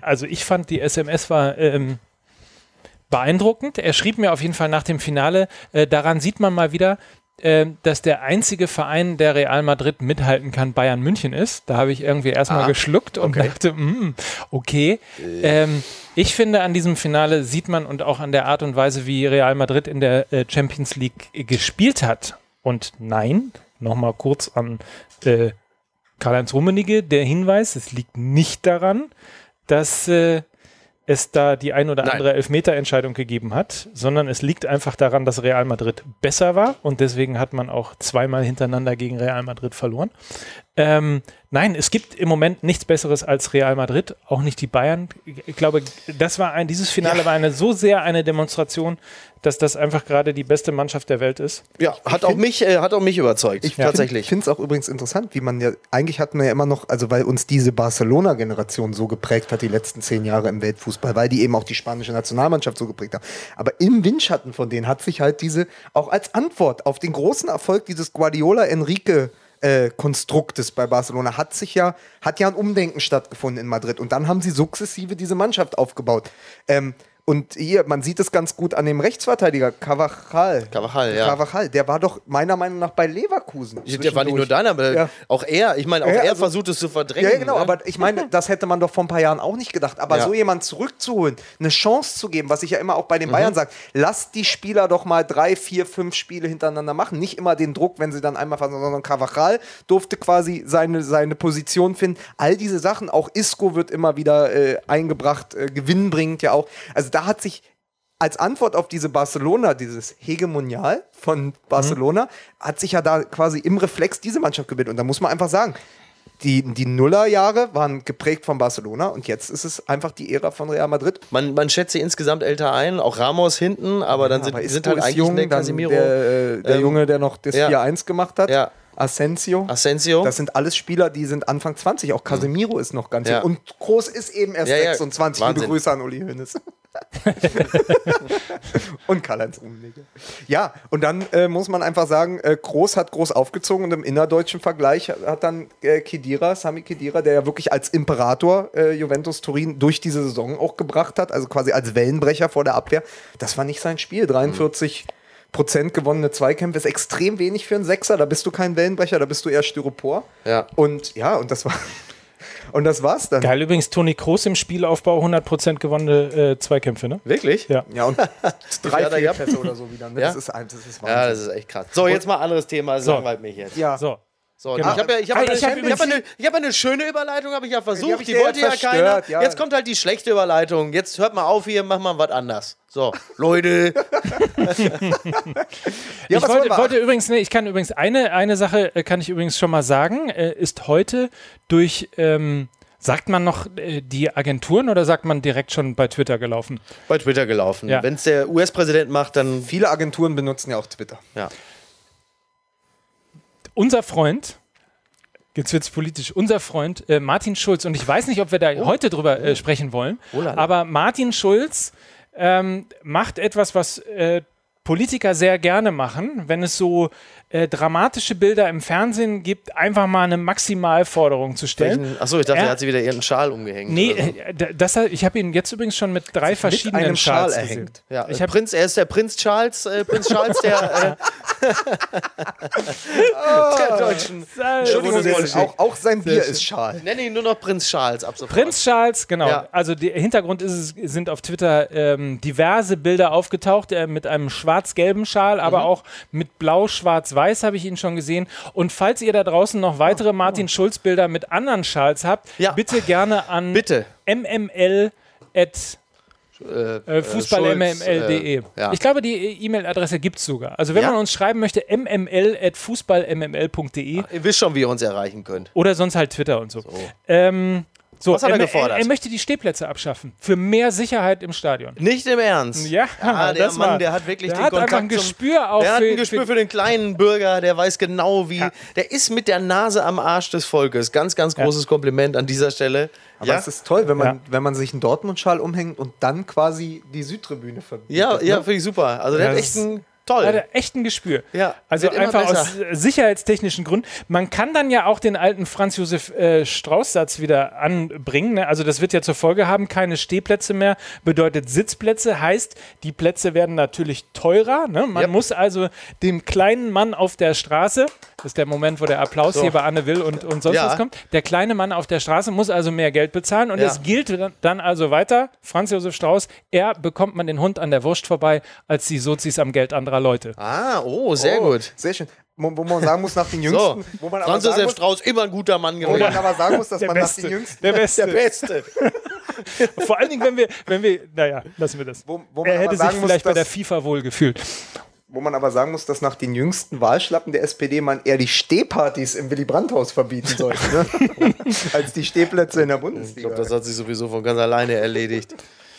also ich fand die SMS war ähm, beeindruckend. Er schrieb mir auf jeden Fall nach dem Finale, äh, daran sieht man mal wieder, dass der einzige Verein, der Real Madrid mithalten kann, Bayern München ist. Da habe ich irgendwie erstmal Ah, geschluckt und okay. dachte, mm, okay. Ähm, ich finde, an diesem Finale sieht man und auch an der Art und Weise, wie Real Madrid in der äh, Champions League äh, gespielt hat. Und nein, nochmal kurz an äh, Karl-Heinz Rummenigge, der Hinweis, es liegt nicht daran, dass äh, es da die ein oder Nein. andere Elfmeterentscheidung gegeben hat, sondern es liegt einfach daran, dass Real Madrid besser war und deswegen hat man auch zweimal hintereinander gegen Real Madrid verloren. Ähm, nein, es gibt im Moment nichts Besseres als Real Madrid, auch nicht die Bayern. Ich glaube, das war ein, dieses Finale war eine so sehr eine Demonstration, dass das einfach gerade die beste Mannschaft der Welt ist. Ja, hat auch mich, äh, hat auch mich überzeugt. Ich tatsächlich. finde es auch übrigens interessant, wie man ja, eigentlich hatten wir ja immer noch, also weil uns diese Barcelona-Generation so geprägt hat, die letzten zehn Jahre im Weltfußball, weil die eben auch die spanische Nationalmannschaft so geprägt haben. Aber im Windschatten von denen hat sich halt diese, auch als Antwort auf den großen Erfolg dieses Guardiola-Enrique äh, Konstruktes bei Barcelona hat sich ja, hat ja ein Umdenken stattgefunden in Madrid und dann haben sie sukzessive diese Mannschaft aufgebaut. Ähm, Und hier, man sieht es ganz gut an dem Rechtsverteidiger, Cavachal. Cavachal, ja. Cavachal, der war doch meiner Meinung nach bei Leverkusen. Der war nicht nur deiner, aber Ja. auch er. Ich meine, auch Ja, er also- versucht es zu verdrängen. Ja, genau, ne? aber ich meine, das hätte man doch vor ein paar Jahren auch nicht gedacht. Aber Ja. so jemanden zurückzuholen, eine Chance zu geben, was ich ja immer auch bei Mhm. den Bayern sage, lasst die Spieler doch mal drei, vier, fünf Spiele hintereinander machen. Nicht immer den Druck, wenn sie dann einmal fassen, sondern Cavachal durfte quasi seine, seine Position finden. All diese Sachen, auch Isco wird immer wieder äh, eingebracht, äh, gewinnbringend ja auch. Also da hat sich als Antwort auf diese Barcelona, dieses Hegemonial von Barcelona, hat sich ja da quasi im Reflex diese Mannschaft gebildet. Und da muss man einfach sagen, die, die Nullerjahre waren geprägt von Barcelona und jetzt ist es einfach die Ära von Real Madrid. man, man schätzt sie insgesamt älter ein, auch Ramos hinten, aber dann sind, Aber sind halt eigentlich jung, der dann Casemiro, der, äh, der ähm, Junge, der noch das ja. 4-1 gemacht hat, Ja. Asensio. Asensio. Das sind alles Spieler, die sind Anfang 20. Auch Casemiro ist noch ganz Ja. jung. Und Groß ist eben erst Ja, ja. 26. Liebe. Grüße an Uli Hoeneß. und Karl-Heinz Rummenigge. Ja, und dann äh, muss man einfach sagen, äh, Groß hat groß aufgezogen und im innerdeutschen Vergleich hat, dann äh, Kedira, Sami Kedira, der ja wirklich als Imperator äh, Juventus Turin durch diese Saison auch gebracht hat, also quasi als Wellenbrecher vor der Abwehr. Das war nicht sein Spiel. 43 Prozent gewonnene Zweikämpfe ist extrem wenig für einen Sechser. Da bist du kein Wellenbrecher, da bist du eher Styropor. Ja. Und ja, und das war. Und das war's dann. Geil übrigens, Toni Kroos im Spielaufbau 100% gewonnene äh, Zweikämpfe, ne? Wirklich? Ja. Ja, und drei Ja, gehabt. Fehlpässe oder so wieder. Ne? Ja? Das, ist, ein- das ist Ja, Wahnsinn. das ist echt krass. So, jetzt mal anderes Thema, So. langweilt mich jetzt. Ja. So. So, Genau. ich habe ja, ich hab Ah, eine, ich ich hab hab eine, ich hab eine schöne Überleitung, habe ich ja Die versucht. Die, ja wollte ja keiner. ja. Jetzt kommt halt die schlechte Überleitung. Jetzt hört mal auf hier, mach mal was anders. So, Leute. Ja, ich wollte, wollte übrigens, nee, ich kann übrigens eine, eine Sache äh, kann ich übrigens schon mal sagen, äh, ist heute durch, ähm, sagt man noch äh, die Agenturen oder sagt man direkt schon bei Twitter gelaufen? Bei Twitter gelaufen. Ja. Wenn es der US-Präsident macht, dann. Viele Agenturen benutzen ja auch Twitter. Ja. Unser Freund, jetzt wird es politisch, unser Freund äh, Martin Schulz, und ich weiß nicht, ob wir da heute drüber äh, sprechen wollen, lala. aber Martin Schulz ähm, macht etwas, was äh, Politiker sehr gerne machen, wenn es so äh, dramatische Bilder im Fernsehen gibt, einfach mal eine Maximalforderung zu stellen. Achso, ich dachte, Er- er hat sie wieder ihren Schal umgehängt. Nee, so. äh, das, ich habe ihn jetzt übrigens schon mit drei verschiedenen einem Schal Schals erhängt. Ja, ich hab- Prinz, er ist der Prinz Charles, äh, Prinz Charles der, äh, der deutschen. Entschuldigung, auch, auch sein Bier ist schal. Nenne ihn nur noch Prinz Charles ab sofort. Prinz Charles, genau. Ja. Also der Hintergrund ist es, sind auf Twitter ähm, diverse Bilder aufgetaucht, äh, mit einem schwarz-gelben Schal, aber Mhm. auch mit blau-schwarz-weiß habe ich ihn schon gesehen. Und falls ihr da draußen noch weitere Martin Schulz-Bilder mit anderen Schals habt, Ja. bitte gerne an Bitte. mml at Äh, äh, fußballmml.de. äh, ja. Ich glaube, die E-Mail-Adresse gibt es sogar. Also wenn Ja? man uns schreiben möchte, mml at fußballmml.de Ihr wisst schon, wie ihr uns erreichen könnt. oder sonst halt Twitter und so. Ähm, so, Was hat er er, gefordert? Er, er möchte die Stehplätze abschaffen. Für mehr Sicherheit im Stadion. Nicht im Ernst. Ja, Ah, der das Mann, war- der hat wirklich der den hat Kontakt einfach ein zum- Gespür auch Der hat für- ein Gespür für- für den kleinen Bürger, der weiß genau wie. Der ist mit der Nase am Arsch des Volkes. Ganz, ganz großes Kompliment an dieser Stelle. Aber ja, es ist toll, wenn man, Ja. wenn man sich einen Dortmund-Schal umhängt und dann quasi die Südtribüne verbindet. ja, ja ne? finde ich super. Also der Ja, hat echt ist- ein toll. Hat er echt ein Gespür. Ja, also einfach aus besser. sicherheitstechnischen Gründen. Man kann dann ja auch den alten Franz Josef äh, Strauß-Satz wieder anbringen. Ne? Also das wird ja zur Folge haben, keine Stehplätze mehr bedeutet Sitzplätze, heißt, die Plätze werden natürlich teurer. Ne? Man Yep. muss also dem kleinen Mann auf der Straße, das ist der Moment, wo der Applaus So. hier bei Anne Will und, und sonst Ja. was kommt, der kleine Mann auf der Straße muss also mehr Geld bezahlen und Ja. es gilt dann- dann also weiter, Franz Josef Strauß, er bekommt man den Hund an der Wurst vorbei, als die Sozis am Geld anderer Leute. ah, oh, sehr Oh, gut. Sehr schön. Wo, wo man sagen muss, nach den So, Jüngsten, wo man aber Franz sagen Josef muss, Strauß, immer ein guter Mann wo man gewesen. aber sagen muss, dass Der man nach Beste. den Jüngsten, Der Beste. Der Beste. Vor allen Dingen, wenn wir, wenn wir, naja, lassen wir das. Wo- wo man er hätte sich sagen muss, vielleicht bei der FIFA wohl gefühlt. wo man aber sagen muss, dass nach den jüngsten Wahlschlappen der SPD man eher die Stehpartys im Willy Brandt-Haus verbieten sollte, ne? als die Stehplätze in der Ich Bundesliga. glaube, das hat sich sowieso von ganz alleine erledigt.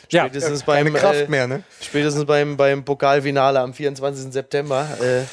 Ja, Spätestens Keine beim, Kraft äh, mehr, ne? spätestens beim, beim Pokalfinale am 24. September. Äh,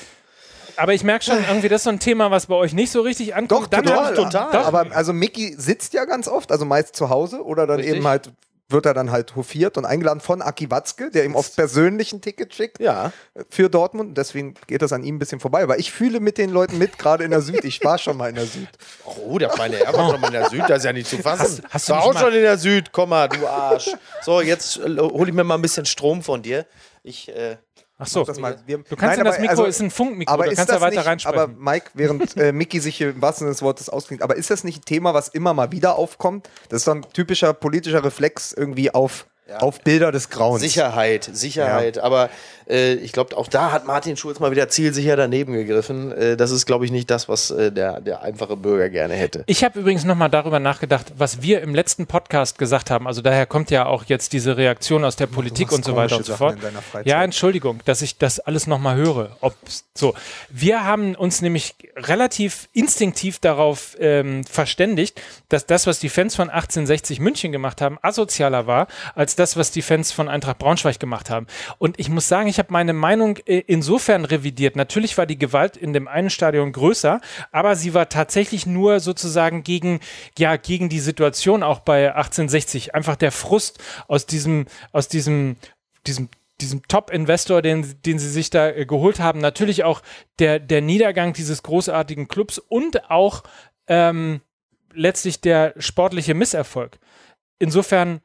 aber ich merke schon, irgendwie, das ist so ein Thema, was bei euch nicht so richtig ankommt. Doch, Dann total. hab ich- Doch. Aber also Mickey sitzt ja ganz oft, also meist zu Hause oder dann Richtig. eben halt wird er dann halt hofiert und eingeladen von Aki Watzke, der ihm oft persönlich ein Ticket schickt Ja. für Dortmund. Deswegen geht das an ihm ein bisschen vorbei. Aber ich fühle mit den Leuten mit, gerade in der Süd. Ich war schon mal in der Süd. Oh, der feine Herr war schon mal in der Süd, das ist ja nicht zu fassen. Hast- hast du war auch schon in der Süd, komm mal, du Arsch. So, jetzt äh, hole ich mir mal ein bisschen Strom von dir. Ich, äh, Ach so. Das mal. Wir, Du kannst in das aber- Mikro, also- ist ein Funkmikro, aber da ist kannst du das weiter nicht, reinsprechen. Aber Mike, während äh, Mickey sich hier im wahrsten Sinne des Wortes ausklingt, aber ist das nicht ein Thema, was immer mal wieder aufkommt? Das ist so ein typischer politischer Reflex irgendwie auf, auf Bilder des Grauens. Sicherheit, Sicherheit. Aber äh, ich glaube, auch da hat Martin Schulz mal wieder zielsicher daneben gegriffen. Äh, das ist, glaube ich, nicht das, was äh, der, der einfache Bürger gerne hätte. Ich habe übrigens nochmal darüber nachgedacht, was wir im letzten Podcast gesagt haben. Also daher kommt ja auch jetzt diese Reaktion aus der Politik und so weiter und so fort. Ja, Entschuldigung, dass ich das alles nochmal höre. Ob so. Wir haben uns nämlich relativ instinktiv darauf ähm, verständigt, dass das, was die Fans von 1860 München gemacht haben, asozialer war, als das, was die Fans von Eintracht Braunschweig gemacht haben. Und ich muss sagen, ich habe meine Meinung äh, insofern revidiert. Natürlich war die Gewalt in dem einen Stadion größer, aber sie war tatsächlich nur sozusagen gegen, ja, gegen die Situation auch bei 1860. Einfach der Frust aus diesem, aus diesem, diesem diesem Top-Investor, den, den sie sich da äh, geholt haben, natürlich auch der, der Niedergang dieses großartigen Clubs und auch ähm, letztlich der sportliche Misserfolg. Insofern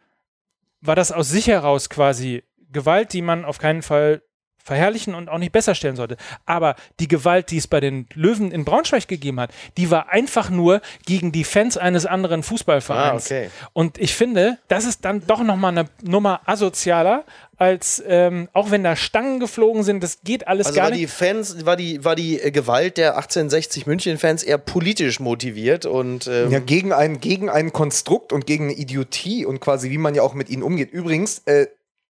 war das aus sich heraus quasi Gewalt, die man auf keinen Fall verherrlichen und auch nicht besser stellen sollte. Aber die Gewalt, die es bei den Löwen in Braunschweig gegeben hat, die war einfach nur gegen die Fans eines anderen Fußballvereins. Ah, okay. Und ich finde, das ist dann doch nochmal eine Nummer asozialer, als ähm, auch wenn da Stangen geflogen sind, das geht alles Also gar war nicht. die Fans, war die, war die äh, Gewalt der 1860 München-Fans eher politisch motiviert und ähm, Ja, gegen ein, gegen ein Konstrukt und gegen eine Idiotie und quasi, wie man ja auch mit ihnen umgeht. Übrigens, äh,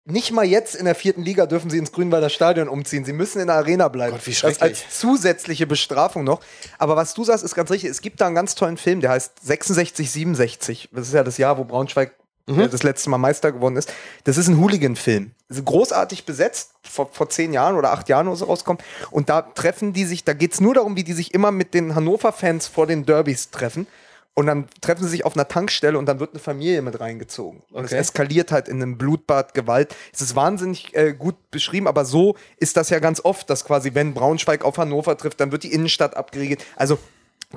nicht mal jetzt in der vierten Liga dürfen sie ins Grünwalder Stadion umziehen. Sie müssen in der Arena bleiben. Gott, wie das schrecklich. als zusätzliche Bestrafung noch. Aber was du sagst, ist ganz richtig. Es gibt da einen ganz tollen Film, der heißt 66, 67. Das ist ja das Jahr, wo Braunschweig Mhm. äh, das letzte Mal Meister geworden ist. Das ist ein Hooligan-Film. Großartig besetzt, vor, vor zehn Jahren oder acht Jahren oder so rauskommt. Und da treffen die sich, da geht es nur darum, wie die sich immer mit den Hannover-Fans vor den Derbys treffen. Und dann treffen sie sich auf einer Tankstelle und dann wird eine Familie mit reingezogen. Und es Okay. eskaliert halt in einem Blutbad, Gewalt. Es ist wahnsinnig äh, gut beschrieben, aber so ist das ja ganz oft, dass quasi, wenn Braunschweig auf Hannover trifft, dann wird die Innenstadt abgeriegelt. Also,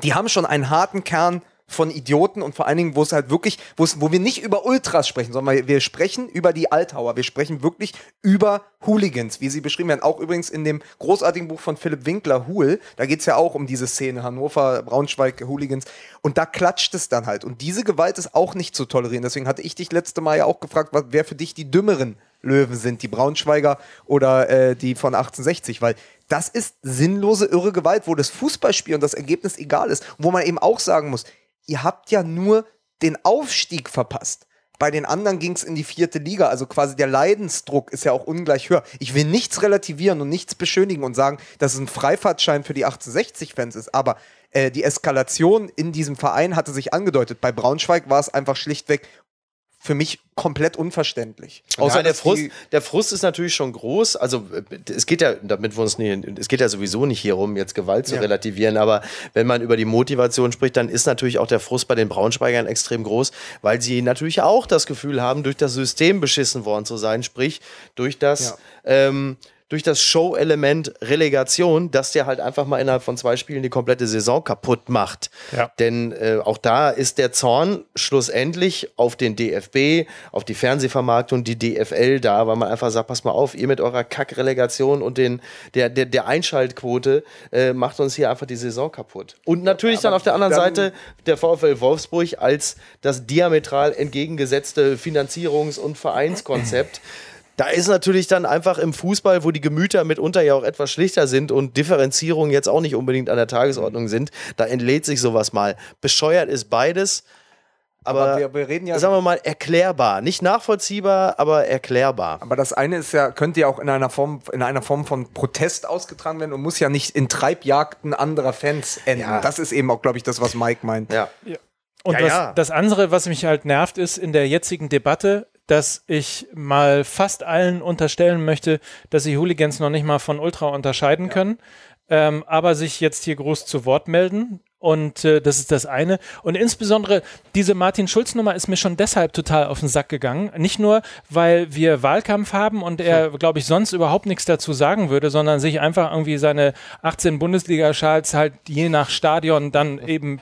die haben schon einen harten Kern von Idioten und vor allen Dingen, wo es halt wirklich, wo es, wo wir nicht über Ultras sprechen, sondern wir- wir sprechen über die Altauer. Wir sprechen wirklich über Hooligans, wie sie beschrieben werden. Auch übrigens in dem großartigen Buch von Philipp Winkler, Huhl, da geht es ja auch um diese Szene, Hannover, Braunschweig, Hooligans. Und da klatscht es dann halt. Und diese Gewalt ist auch nicht zu tolerieren. Deswegen hatte ich dich letzte Mal ja auch gefragt, was, wer für dich die dümmeren Löwen sind, die Braunschweiger oder äh, die von 1860, weil das ist sinnlose, irre Gewalt, wo das Fußballspiel und das Ergebnis egal ist. Wo man eben auch sagen muss, ihr habt ja nur den Aufstieg verpasst. Bei den anderen ging es in die vierte Liga, also quasi der Leidensdruck ist ja auch ungleich höher. Ich will nichts relativieren und nichts beschönigen und sagen, dass es ein Freifahrtschein für die 1860-Fans ist, aber äh, die Eskalation in diesem Verein hatte sich angedeutet. Bei Braunschweig war es einfach schlichtweg für mich komplett unverständlich. Außer der dass Frust, der Frust ist natürlich schon groß. Also äh, es geht ja, damit wir uns nicht, es geht ja sowieso nicht hier rum, jetzt Gewalt zu Ja. relativieren. Aber wenn man über die Motivation spricht, dann ist natürlich auch der Frust bei den Braunschweigern extrem groß, weil sie natürlich auch das Gefühl haben, durch das System beschissen worden zu sein, sprich durch das ähm, durch das Show-Element Relegation, das dir halt einfach mal innerhalb von zwei Spielen die komplette Saison kaputt macht. Ja. Denn äh, auch da ist der Zorn schlussendlich auf den DFB, auf die Fernsehvermarktung, die DFL da, weil man einfach sagt, pass mal auf, ihr mit eurer Kack-Relegation und den, der, der, der Einschaltquote äh, macht uns hier einfach die Saison kaputt. Und natürlich dann auf der anderen Seite der VfL Wolfsburg als das diametral entgegengesetzte Finanzierungs- und Vereinskonzept. Da ist natürlich dann einfach im Fußball, wo die Gemüter mitunter ja auch etwas schlichter sind und Differenzierungen jetzt auch nicht unbedingt an der Tagesordnung sind, da entlädt sich sowas mal. Bescheuert ist beides, aber, Aber wir- wir reden ja- sagen wir mal, erklärbar. Nicht nachvollziehbar, aber erklärbar. Aber das eine ist ja, könnte ja auch in einer Form, in einer Form von Protest ausgetragen werden und muss ja nicht in Treibjagden anderer Fans enden. Ja. Das ist eben auch, glaube ich, das, was Mike meint. Ja. Und Ja, was, ja. das andere, was mich halt nervt, ist in der jetzigen Debatte, dass ich mal fast allen unterstellen möchte, dass sie Hooligans noch nicht mal von Ultra unterscheiden können, ähm, aber sich jetzt hier groß zu Wort melden. Und äh, das ist das eine. Und insbesondere diese Martin Schulz-Nummer ist mir schon deshalb total auf den Sack gegangen. Nicht nur, weil wir Wahlkampf haben und er, glaube ich, sonst überhaupt nichts dazu sagen würde, sondern sich einfach irgendwie seine 18 Bundesliga-Schals halt je nach Stadion dann eben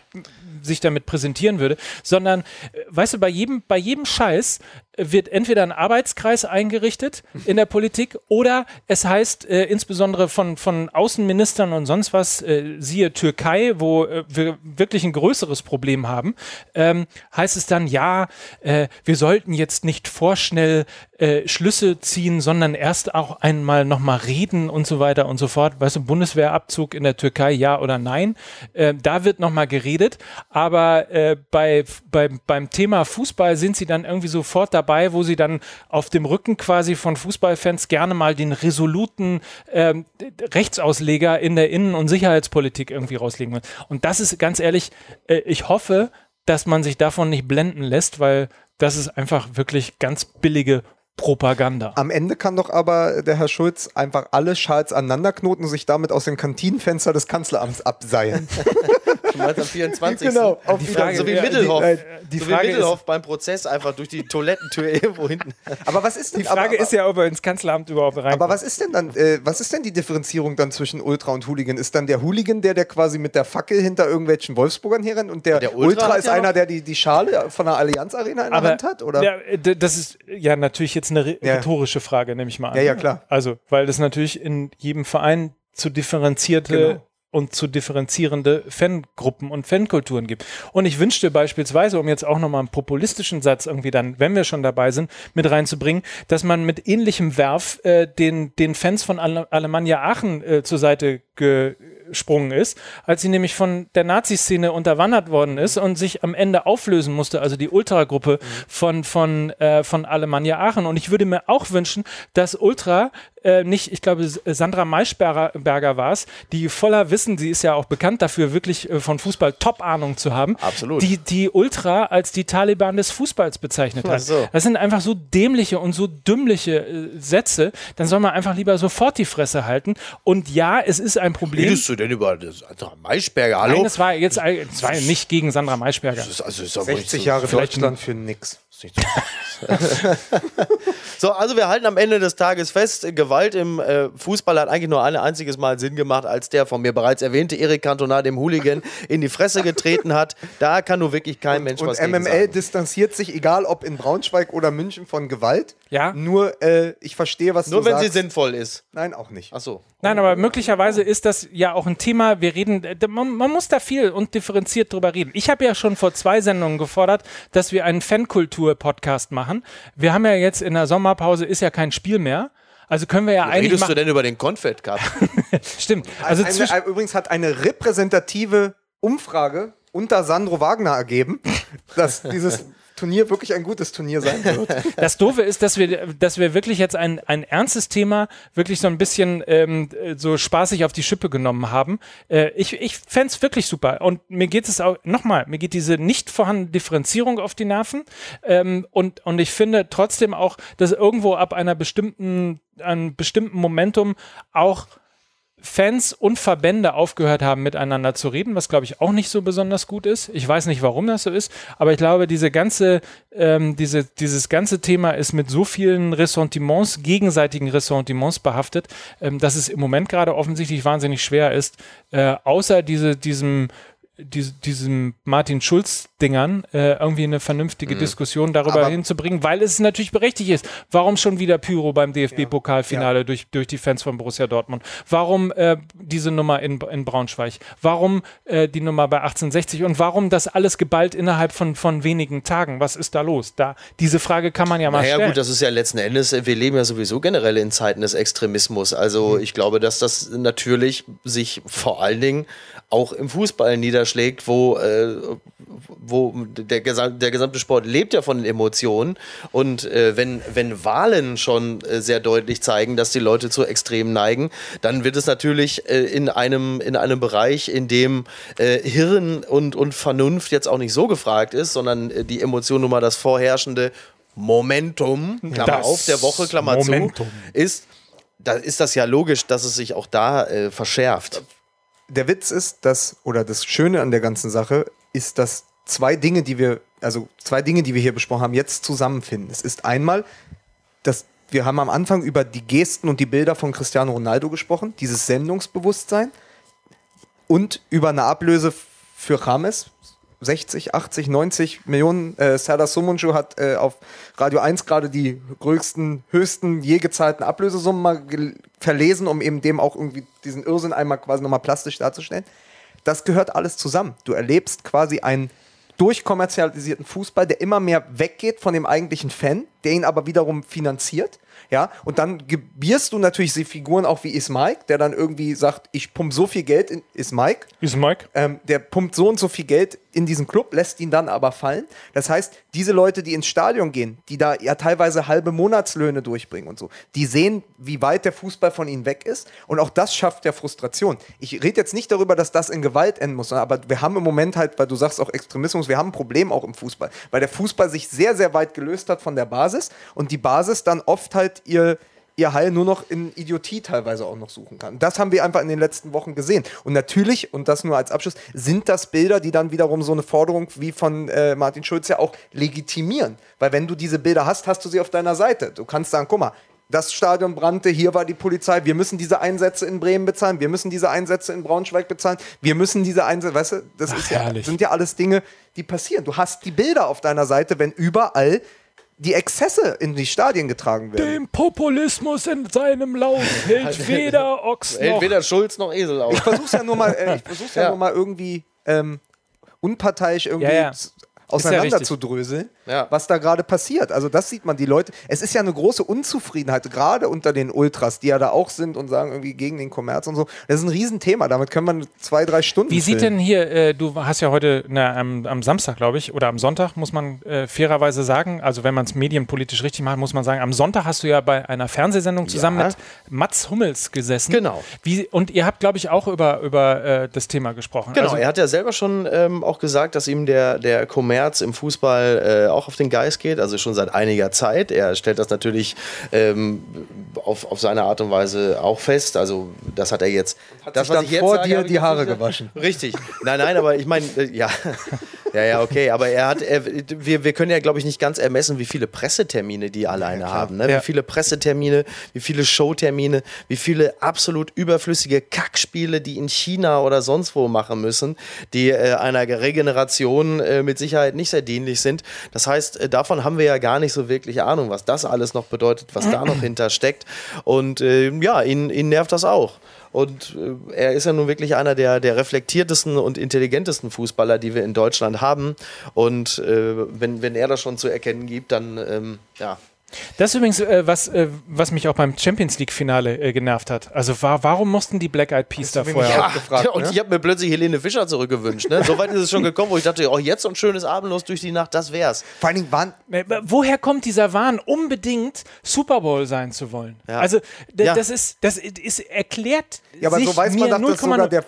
sich damit präsentieren würde, sondern, äh, weißt du, bei jedem, bei jedem Scheiß wird entweder ein Arbeitskreis eingerichtet in der Politik oder es heißt äh, insbesondere von, von Außenministern und sonst was, äh, siehe Türkei, wo äh, wir wirklich ein größeres Problem haben, ähm, heißt es dann, ja, äh, wir sollten jetzt nicht vorschnell äh, Schlüsse ziehen, sondern erst auch einmal nochmal reden und so weiter und so fort. Weißt du, Bundeswehrabzug in der Türkei, ja oder nein? Äh, da wird nochmal geredet, aber bei, bei, beim Thema Fußball sind sie dann irgendwie sofort dabei, dabei, wo sie dann auf dem Rücken quasi von Fußballfans gerne mal den resoluten ähm, Rechtsausleger in der Innen- und Sicherheitspolitik irgendwie rauslegen will. Und das ist ganz ehrlich, äh, ich hoffe, dass man sich davon nicht blenden lässt, weil das ist einfach wirklich ganz billige Propaganda. Am Ende kann doch aber der Herr Schulz einfach alle Schals aneinanderknoten und sich damit aus dem Kantinenfenster des Kanzleramts abseilen. Du meinst am 24. Genau, auf die Frage, so wie Mittelhoff. die- die so Frage wie Mittelhoff beim Prozess einfach durch die Toilettentür irgendwo hinten. Aber was ist denn Die Frage aber, ist ja, ob er ins Kanzleramt überhaupt rein. Aber was ist denn dann, äh, was ist denn die Differenzierung dann zwischen Ultra und Hooligan? Ist dann der Hooligan der, der quasi mit der Fackel hinter irgendwelchen Wolfsburgern herrennt und der, Der Ultra Ultra, hat ist ja einer, der die, die Schale von der Allianz Arena in der Hand hat? Oder? Ja, das ist ja natürlich jetzt eine rhetorische Frage, nehme ich mal an. Ja, ja, klar. Also, weil das natürlich in jedem Verein zu differenzierte Genau. Und zu differenzierende Fangruppen und Fankulturen gibt. Und ich wünschte beispielsweise, um jetzt auch nochmal einen populistischen Satz irgendwie dann, wenn wir schon dabei sind, mit reinzubringen, dass man mit ähnlichem Werf äh, den, den Fans von Ale Alemannia Aachen äh, zur Seite gesprungen ist, als sie nämlich von der Nazi-Szene unterwandert worden ist und sich am Ende auflösen musste, also die Ultra-Gruppe von, von, äh, von Alemannia Aachen. Und ich würde mir auch wünschen, dass Ultra äh, nicht, ich glaube, Sandra Maischberger Berger war es, die voller Wissen, sie ist ja auch bekannt dafür, wirklich äh, von Fußball Top-Ahnung zu haben, Absolut. die, die Ultra als die Taliban des Fußballs bezeichnet hat. so. Das sind einfach so dämliche und so dümmliche äh, Sätze, dann soll man einfach lieber sofort die Fresse halten. Und ja, es ist ein Problem. Redest du denn über das Sandra Maischberger? Hallo? Nein, das war jetzt das war nicht gegen Sandra Maischberger. Das ist, also ist doch wohl nicht 60 so- Jahre vielleicht Deutschland für nix. So, also wir halten am Ende des Tages fest, Gewalt im äh, Fußball hat eigentlich nur ein einziges Mal Sinn gemacht, als der von mir bereits erwähnte Erik Cantona dem Hooligan in die Fresse getreten hat. Da kann nur wirklich kein Mensch Und was gegen MML sagen. distanziert sich, egal ob in Braunschweig oder München, von Gewalt. Ja. Nur, äh, ich verstehe, was Nur du wenn sagst. sie sinnvoll ist. Nein, auch nicht. Ach so. Nein, aber möglicherweise ist das ja auch ein Thema, wir reden, äh, man, man muss da viel und differenziert drüber reden. Ich habe ja schon vor zwei Sendungen gefordert, dass wir einen Fankultur-Podcast machen. Wir haben ja jetzt in der Sommerpause, ist ja kein Spiel mehr. Also können wir ja eigentlich Redest du denn über den Confed Cup? Stimmt. Also eine, eine, übrigens hat eine repräsentative Umfrage unter Sandro Wagner ergeben, dass dieses Turnier wirklich ein gutes Turnier sein wird. Das Doofe ist, dass wir, dass wir wirklich jetzt ein, ein ernstes Thema wirklich so ein bisschen ähm, so spaßig auf die Schippe genommen haben. Äh, ich ich fände es wirklich super. Und mir geht es auch, nochmal, mir geht diese nicht vorhandene Differenzierung auf die Nerven. Ähm, und, und ich finde trotzdem auch, dass irgendwo ab einer bestimmten, einem bestimmten Momentum auch Fans und Verbände aufgehört haben, miteinander zu reden, was glaube ich auch nicht so besonders gut ist. Ich weiß nicht, warum das so ist, aber ich glaube, diese ganze, ähm, diese, dieses ganze Thema ist mit so vielen Ressentiments, gegenseitigen Ressentiments behaftet, ähm, dass es im Moment gerade offensichtlich wahnsinnig schwer ist, äh, außer diese, diesem diese, diesem Martin Schulz-Dingern äh, irgendwie eine vernünftige Diskussion darüber Aber- hinzubringen, weil es natürlich berechtigt ist. Warum schon wieder Pyro beim DFB-Pokalfinale durch, durch die Fans von Borussia Dortmund? Warum äh, diese Nummer in, in Braunschweig? Warum äh, die Nummer bei 1860? Und warum das alles geballt innerhalb von, von wenigen Tagen? Was ist da los? Da, diese Frage kann man ja mal Naja, stellen. gut, das ist ja letzten Endes, äh, wir leben ja sowieso generell in Zeiten des Extremismus. Also Mhm. ich glaube, dass das natürlich sich vor allen Dingen auch im Fußball niederschlägt, wo, äh, wo der, gesam der gesamte Sport lebt ja von den Emotionen. Und äh, wenn, wenn Wahlen schon äh, sehr deutlich zeigen, dass die Leute zu Extremen neigen, dann wird es natürlich äh, in, einem, in einem Bereich, in dem äh, Hirn und, und Vernunft jetzt auch nicht so gefragt ist, sondern äh, die Emotion nun mal das vorherrschende Momentum, Klammer Das auf, der Woche, Klammer Momentum. zu, ist, da ist das ja logisch, dass es sich auch da äh, verschärft. Der Witz ist, dass, oder das Schöne an der ganzen Sache ist, dass zwei Dinge, die wir, also zwei Dinge, die wir hier besprochen haben, jetzt zusammenfinden. Es ist einmal, dass wir haben am Anfang über die Gesten und die Bilder von Cristiano Ronaldo gesprochen, dieses Sendungsbewusstsein und über eine Ablöse für James. 60, 80, 90 Millionen. Äh, Serdar Sumuncu hat äh, auf Radio 1 gerade die größten, höchsten je gezahlten Ablösesummen mal verlesen, um eben dem auch irgendwie diesen Irrsinn einmal quasi nochmal plastisch darzustellen. Das gehört alles zusammen. Du erlebst quasi einen durchkommerzialisierten Fußball, der immer mehr weggeht von dem eigentlichen Fan, der ihn aber wiederum finanziert ja, und dann gebierst du natürlich die Figuren auch wie Ismaik, der dann irgendwie sagt, ich pump so viel Geld in Ismaik. Ismaik. Ähm, der pumpt so und so viel Geld in diesen Club, lässt ihn dann aber fallen. Das heißt, diese Leute, die ins Stadion gehen, die da ja teilweise halbe Monatslöhne durchbringen und so, die sehen, wie weit der Fußball von ihnen weg ist. Und auch das schafft ja Frustration. Ich rede jetzt nicht darüber, dass das in Gewalt enden muss, aber wir haben im Moment halt, weil du sagst auch Extremismus, wir haben ein Problem auch im Fußball, weil der Fußball sich sehr, sehr weit gelöst hat von der Basis und die Basis dann oft halt ihr ihr Heil nur noch in Idiotie teilweise auch noch suchen kann. Das haben wir einfach in den letzten Wochen gesehen. Und natürlich, und das nur als Abschluss, sind das Bilder, die dann wiederum so eine Forderung wie von äh, Martin Schulz ja auch legitimieren. Weil wenn du diese Bilder hast, hast du sie auf deiner Seite. Du kannst sagen, guck mal, das Stadion brannte, hier war die Polizei, wir müssen diese Einsätze in Bremen bezahlen, wir müssen diese Einsätze in Braunschweig bezahlen, wir müssen diese Einsätze, weißt du, das Ach, ja, sind ja alles Dinge, die passieren. Du hast die Bilder auf deiner Seite, wenn überall die Exzesse in die Stadien getragen werden. Dem Populismus in seinem Lauf hält weder Ochs noch... Hält weder Schulz noch Esel auf. Ich versuch's ja nur mal, äh, ich versuch's ja. ja nur mal irgendwie ähm, unparteiisch irgendwie ja, ja auseinander zu dröseln, ja. was da gerade passiert. Also das sieht man, die Leute, es ist ja eine große Unzufriedenheit, gerade unter den Ultras, die ja da auch sind und sagen irgendwie gegen den Kommerz und so. Das ist ein Riesenthema, damit können wir zwei, drei Stunden Wie sieht denn hier, äh, du hast ja heute na, am, am, Samstag, glaube ich, oder am Sonntag, muss man äh, fairerweise sagen, also wenn man es medienpolitisch richtig macht, muss man sagen, am Sonntag hast du ja bei einer Fernsehsendung zusammen ja. mit Mats Hummels gesessen. Genau. Wie, und ihr habt, glaube ich, auch über, über äh, das Thema gesprochen. Genau, also, er hat ja selber schon ähm, auch gesagt, dass ihm der, der Kommerz Kommerz im Fußball äh, auch auf den Geist geht, also schon seit einiger Zeit. Er stellt das natürlich ähm, auf, auf seine Art und Weise auch fest. Also das hat er jetzt. Hat das, sich dann vor sage, dir die Haare gewaschen. Richtig. Nein, nein, aber ich meine, äh, ja. Ja, ja, okay, aber er hat, er, wir, wir können ja, glaube ich, nicht ganz ermessen, wie viele Pressetermine die alleine ja, haben. Ne? Wie viele Pressetermine, wie viele Showtermine, wie viele absolut überflüssige Kackspiele, die in China oder sonst wo machen müssen, die äh, einer Regeneration äh, mit Sicherheit nicht sehr dienlich sind. Das heißt, äh, davon haben wir ja gar nicht so wirklich Ahnung, was das alles noch bedeutet, was da noch hinter steckt. Und äh, ja, ihn, ihn nervt das auch. Und äh, er ist ja nun wirklich einer der, der reflektiertesten und intelligentesten Fußballer, die wir in Deutschland haben. Und äh, wenn, wenn er das schon zu erkennen gibt, dann ähm, ja, das ist übrigens, äh, was, äh, was mich auch beim Champions League-Finale äh, genervt hat. Also war, warum mussten die Black Eyed Peas da vorher ja, gefragt? Ja, und ne? ich habe mir plötzlich Helene Fischer zurückgewünscht. Ne? So weit ist es schon gekommen, wo ich dachte, oh, jetzt so ein schönes Abendlos durch die Nacht, das wär's. Vor allen Dingen waren. Äh, woher kommt dieser Wahn, unbedingt Super Bowl sein zu wollen? Ja. Also, das ist, das ist erklärt. Ja, aber so weiß man, dass sogar der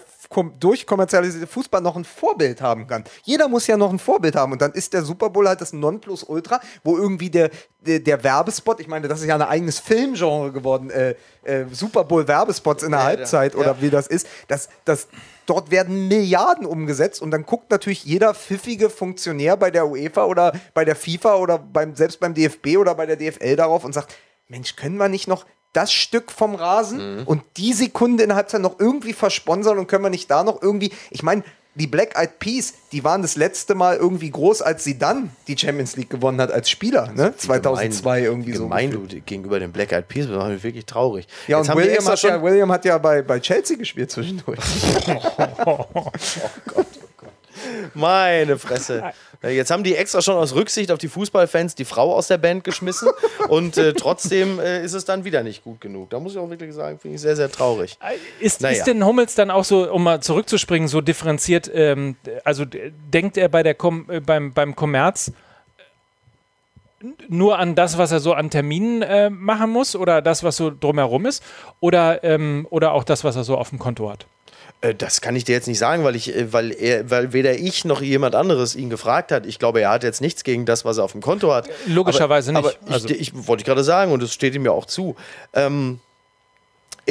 durchkommerzialisierte Fußball noch ein Vorbild haben kann. Jeder muss ja noch ein Vorbild haben und dann ist der Super Bowl halt das Nonplusultra, wo irgendwie der, der, der Werbespot, ich meine, das ist ja ein eigenes Filmgenre geworden, äh, äh, Super Bowl Werbespots in der ja, Halbzeit ja. oder wie das ist, das, das dort werden Milliarden umgesetzt und dann guckt natürlich jeder pfiffige Funktionär bei der UEFA oder bei der FIFA oder beim, selbst beim DFB oder bei der DFL darauf und sagt, Mensch, können wir nicht noch das Stück vom Rasen mhm. und die Sekunde in der Halbzeit noch irgendwie versponsern und können wir nicht da noch irgendwie, ich meine, die Black Eyed Peas, die waren das letzte Mal irgendwie groß, als sie dann die Champions League gewonnen hat als Spieler, ne? 2002 gemein, irgendwie so. Gemein du gegenüber den Black Eyed Peas, das war wirklich traurig. Ja, Jetzt und William hat ja, William hat ja bei, bei Chelsea gespielt zwischendurch. oh oh Gott. Meine Fresse. Jetzt haben die extra schon aus Rücksicht auf die Fußballfans die Frau aus der Band geschmissen und äh, trotzdem äh, ist es dann wieder nicht gut genug. Da muss ich auch wirklich sagen, finde ich sehr, sehr traurig. Äh, ist, naja. ist denn Hummels dann auch so, um mal zurückzuspringen, so differenziert, ähm, also denkt er bei der Kom äh, beim, beim Kommerz äh, nur an das, was er so an Terminen äh, machen muss oder das, was so drumherum ist oder, ähm, oder auch das, was er so auf dem Konto hat? Äh, das kann ich dir jetzt nicht sagen, weil ich, äh, weil er, weil weder ich noch jemand anderes ihn gefragt hat. Ich glaube, er hat jetzt nichts gegen das, was er auf dem Konto hat. Logischerweise aber, nicht. Aber ich, also. ich wollte gerade sagen, und das steht ihm ja auch zu. Ähm,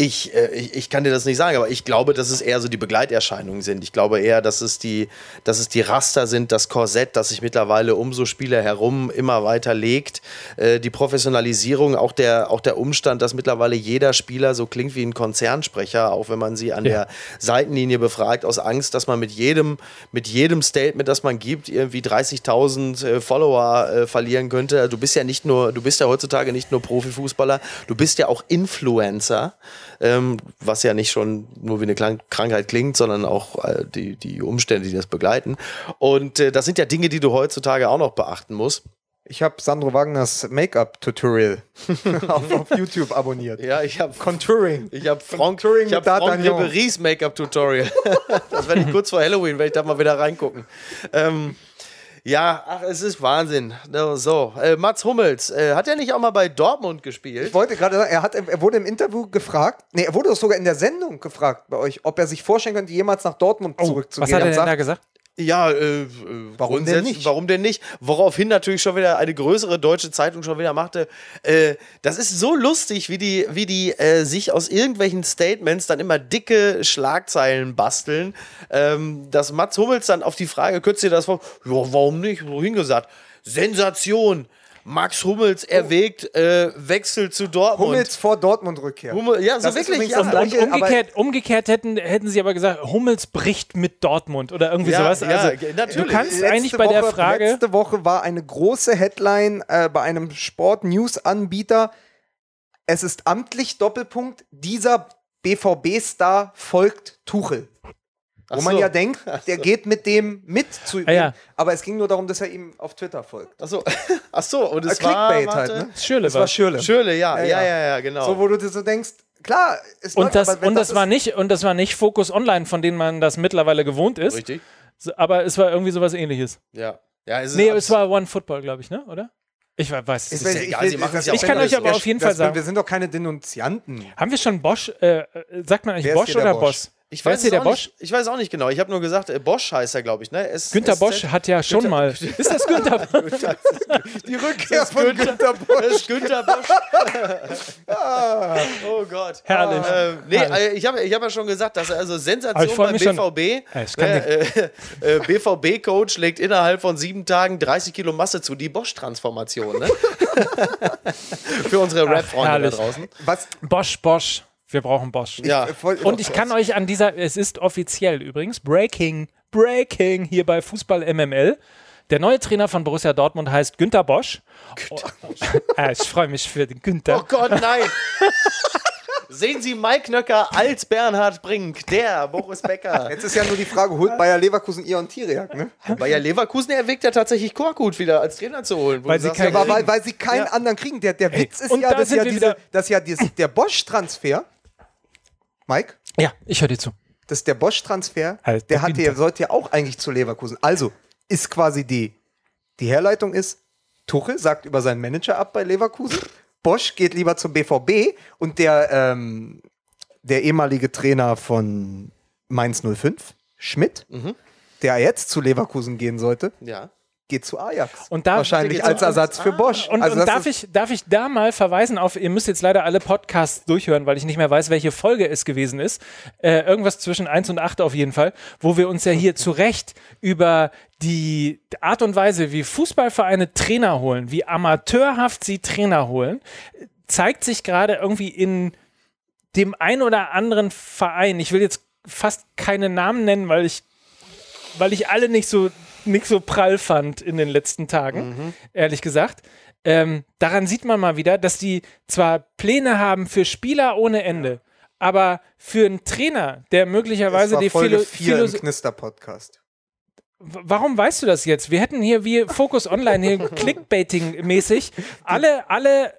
Ich, äh, ich, ich kann dir das nicht sagen, aber ich glaube, dass es eher so die Begleiterscheinungen sind. Ich glaube eher, dass es die, dass es die Raster sind, das Korsett, das sich mittlerweile um so Spieler herum immer weiter legt. Äh, die Professionalisierung, auch der, auch der Umstand, dass mittlerweile jeder Spieler so klingt wie ein Konzernsprecher, auch wenn man sie an Ja. der Seitenlinie befragt, aus Angst, dass man mit jedem, mit jedem Statement, das man gibt, irgendwie 30.000 äh, Follower äh, verlieren könnte. Du bist ja nicht nur, du bist ja heutzutage nicht nur Profifußballer, du bist ja auch Influencer, ähm, was ja nicht schon nur wie eine Krank Krankheit klingt, sondern auch äh, die, die Umstände, die das begleiten. Und äh, das sind ja Dinge, die du heutzutage auch noch beachten musst. Ich habe Sandro Wagners Make-up-Tutorial auf, auf YouTube abonniert. Ja, ich habe Contouring. Ich habe Frank, Contouring ich hab Frank. Ribery's Make-up-Tutorial. das werde ich kurz vor Halloween, werde ich da mal wieder reingucken. Ähm, ja, ach, es ist Wahnsinn. So, äh, Mats Hummels, äh, hat er nicht auch mal bei Dortmund gespielt? Ich wollte gerade sagen, er, hat, er wurde im Interview gefragt, nee, er wurde doch sogar in der Sendung gefragt bei euch, ob er sich vorstellen könnte, jemals nach Dortmund zurückzugehen. Was hat er denn sagt, da gesagt? Ja, äh, äh, Warum denn nicht? Warum denn nicht? Woraufhin natürlich schon wieder eine größere deutsche Zeitung schon wieder machte. Äh, das ist so lustig, wie die, wie die äh, sich aus irgendwelchen Statements dann immer dicke Schlagzeilen basteln. Ähm, dass Mats Hummels dann auf die Frage, du dir das vor? Ja, warum nicht? Wohin gesagt? Sensation! Max Hummels erwägt äh, Wechsel zu Dortmund. Hummels vor Dortmund-Rückkehr. Hummel, ja, so Das wirklich. Ja. Und Gleiche, aber- umgekehrt, umgekehrt hätten, hätten sie aber gesagt, Hummels bricht mit Dortmund oder irgendwie Ja, sowas. ja, Also, ge- du natürlich. kannst Letzte eigentlich bei der Woche, Frage. Letzte Woche war eine große Headline äh, bei einem Sport-News-Anbieter. Es ist amtlich Doppelpunkt. Dieser BVB-Star folgt Tuchel. Wo Ach man so. ja denkt, der geht mit dem mit zu Ah, ja. Aber es ging nur darum, dass er ihm auf Twitter folgt. Achso, Ach so, und es Äh, war, Clickbait halt, ne? Schürle Das war war. Schürle. Schöle, ja, ja, Ja, ja, ja. genau. So, wo du dir so denkst, klar, es Und läuft, das, aber wenn und das, war ist- nicht, und das war nicht Focus Online, von denen man das mittlerweile gewohnt ist. Richtig. So, Aber es war irgendwie sowas ähnliches. Ja. ja es ist Nee, es war One Football, glaube ich, ne? Oder? Ich we- weiß es Ich, weiß- ja ich, egal, will- sie machen das- es ja Ich kann euch aber das- auf jeden das- Fall sagen. Wir sind doch keine Denunzianten. Haben wir schon Bosch? Äh, sagt man eigentlich ist Bosch oder Bosch? Bosch? Ich weiß, hier der auch Bosch? Nicht, ich weiß auch nicht genau. Ich habe nur gesagt, äh, Bosch heißt er, glaube ich. Ne? S Günter SZ? Bosch hat ja schon mal. Ist das Günther Bosch? Die Rückkehr Das ist Günther, das ist Günther Bosch. oh Gott. Herrlich. Äh, nee, Herrlich. äh, ich habe ich hab ja schon gesagt, dass er also Sensation beim schon. BVB. Ja, ich kann äh, äh, BVB-Coach legt innerhalb von sieben Tagen 30 Kilo Masse zu. Die Bosch-Transformation, ne? Für unsere Rap-Freunde da draußen. Was? Bosch, Bosch. Wir brauchen Bosch. Ja. Voll- Und ich kann euch an dieser, es ist offiziell übrigens, Breaking, Breaking hier bei Fußball MML. Der neue Trainer von Borussia Dortmund heißt Günter Bosch. Ah, ich freue mich für den Oh Günther. Gott, nein! Sehen Sie Mike Nöcker als Bernhard Brink, der Boris Becker. Jetzt ist ja nur die Frage, holt Bayer Leverkusen Ion Tiriak, ne? Bayer Leverkusen erwägt ja tatsächlich Korkut wieder als Trainer zu holen. Weil sie sagst, kein- ja, weil, weil sie keinen Ja. anderen kriegen. Der, der Witz ist und ja, da dass ja, diese, wieder- dass ja dieses, der Bosch-Transfer, Mike, Ja, ich höre dir zu. dass der Bosch-Transfer, Halt, der der hatte, sollte ja auch eigentlich zu Leverkusen. Also ist quasi die, die Herleitung ist, Tuchel sagt über seinen Manager ab bei Leverkusen, Bosch geht lieber zum BVB und der, ähm, der ehemalige Trainer von Mainz 05, Schmidt, Mhm. der jetzt zu Leverkusen gehen sollte, ja. Geht zu Ajax. Und da- Wahrscheinlich als. Ersatz für. Bosch. Und, also und darf, ich, darf ich da mal verweisen auf, ihr müsst jetzt leider alle Podcasts durchhören, weil ich nicht mehr weiß, welche Folge es gewesen ist. Äh, irgendwas zwischen 1 und 8 auf jeden Fall, wo wir uns ja hier zu Recht über die Art und Weise, wie Fußballvereine Trainer holen, wie amateurhaft sie Trainer holen, zeigt sich gerade irgendwie in dem ein oder anderen Verein. Ich will jetzt fast keine Namen nennen, weil ich weil ich alle nicht so, nicht so prall fand in den letzten Tagen, ehrlich gesagt. Ähm, daran sieht man mal wieder, dass die zwar Pläne haben für Spieler ohne Ende, aber für einen Trainer, der das möglicherweise war die Folge Philo 4 im Knister-Podcast. Warum weißt du das jetzt? Wir hätten hier wie Focus Online hier Clickbaiting-mäßig alle, alle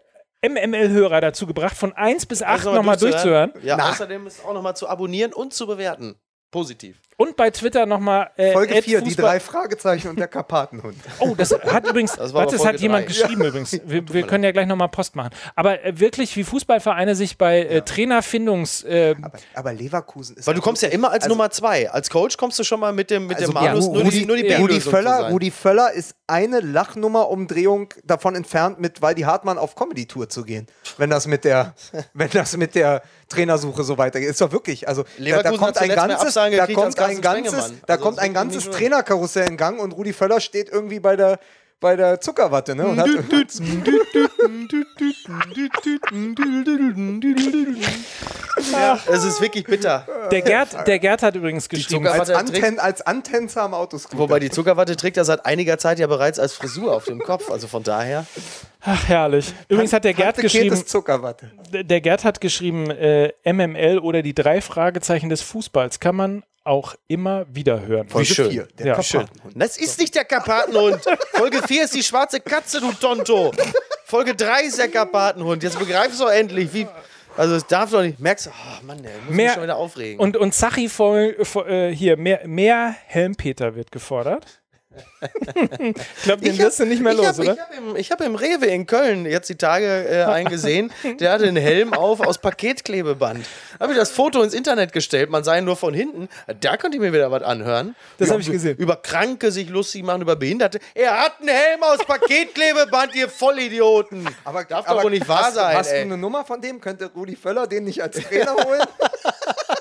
MML-Hörer dazu gebracht, von 1 bis 8 Also nochmal durchzuhören. durchzuhören. Ja, Na. außerdem ist auch nochmal zu abonnieren und zu bewerten. Positiv. Und bei Twitter nochmal. Äh, Folge Ed 4, die drei Fragezeichen und der Karpatenhund. Oh, das hat übrigens, Das war das hat Folge jemand drei. geschrieben übrigens. Wir, wir können ja gleich nochmal Post machen. Aber äh, wirklich, wie Fußballvereine sich bei äh, Trainerfindungs... Äh, Aber, aber Leverkusen ist. Weil du kommst ja immer als Also- Nummer zwei. Als Coach kommst du schon mal mit dem, mit Also dem Malus ja, nur, Rudi, die, nur die ja, Rudi Völler. Rudi Völler ist eine Lachnummer-Umdrehung davon entfernt, mit Waldi Hartmann auf Comedy-Tour zu gehen. Wenn das mit der, wenn das mit der Trainersuche so weitergeht. Ist doch wirklich. Also da, da Leverkusen kommt ein ganzes, da kommt ein Carsten ganzes, da Also kommt ein ganzes Trainerkarussell in Gang und Rudi Völler steht irgendwie bei der bei der Zuckerwatte, ne? Und hat, Es ist wirklich bitter. der, Gerd, der Gerd hat übrigens geschrieben, als, Anten, als Antänzer am Autoscooter. Wobei die Zuckerwatte trägt er seit einiger Zeit ja bereits als Frisur auf dem Kopf. Also von daher. ach herrlich. Übrigens hat der Gerd Tante geschrieben, ist Zuckerwatte. der Gerd hat geschrieben, äh, MML oder die drei Fragezeichen des Fußballs kann man auch immer wieder hören. Folge schön. vier, der Ja, Karpatenhund. Das ist nicht der Karpatenhund. Folge 4 ist die schwarze Katze, du Tonto. Folge 3 ist der Karpatenhund. Jetzt begreifst du endlich, wie. Also es darf doch nicht. Merkst du, oh Mann, der muss Mehr- mich schon wieder aufregen. Und, und Sachi voll, voll, äh, hier, mehr, mehr Helmpeter wird gefordert. Ich glaube, den wirst du nicht mehr ich los, hab, oder? Ich habe im, ich hab im Rewe in Köln jetzt die Tage äh, eingesehen, der hatte einen Helm auf aus Paketklebeband. Habe ich das Foto ins Internet gestellt, man sah ihn nur von hinten. Da konnte ich mir wieder was anhören. Das Über- hab ich gesehen. Über Kranke sich lustig machen, über Behinderte. Er hat einen Helm aus Paketklebeband, ihr Vollidioten. Aber Darf doch wohl nicht wahr hast, sein, Hast du ey. eine Nummer von dem? Könnte Rudi Völler den nicht als Trainer holen?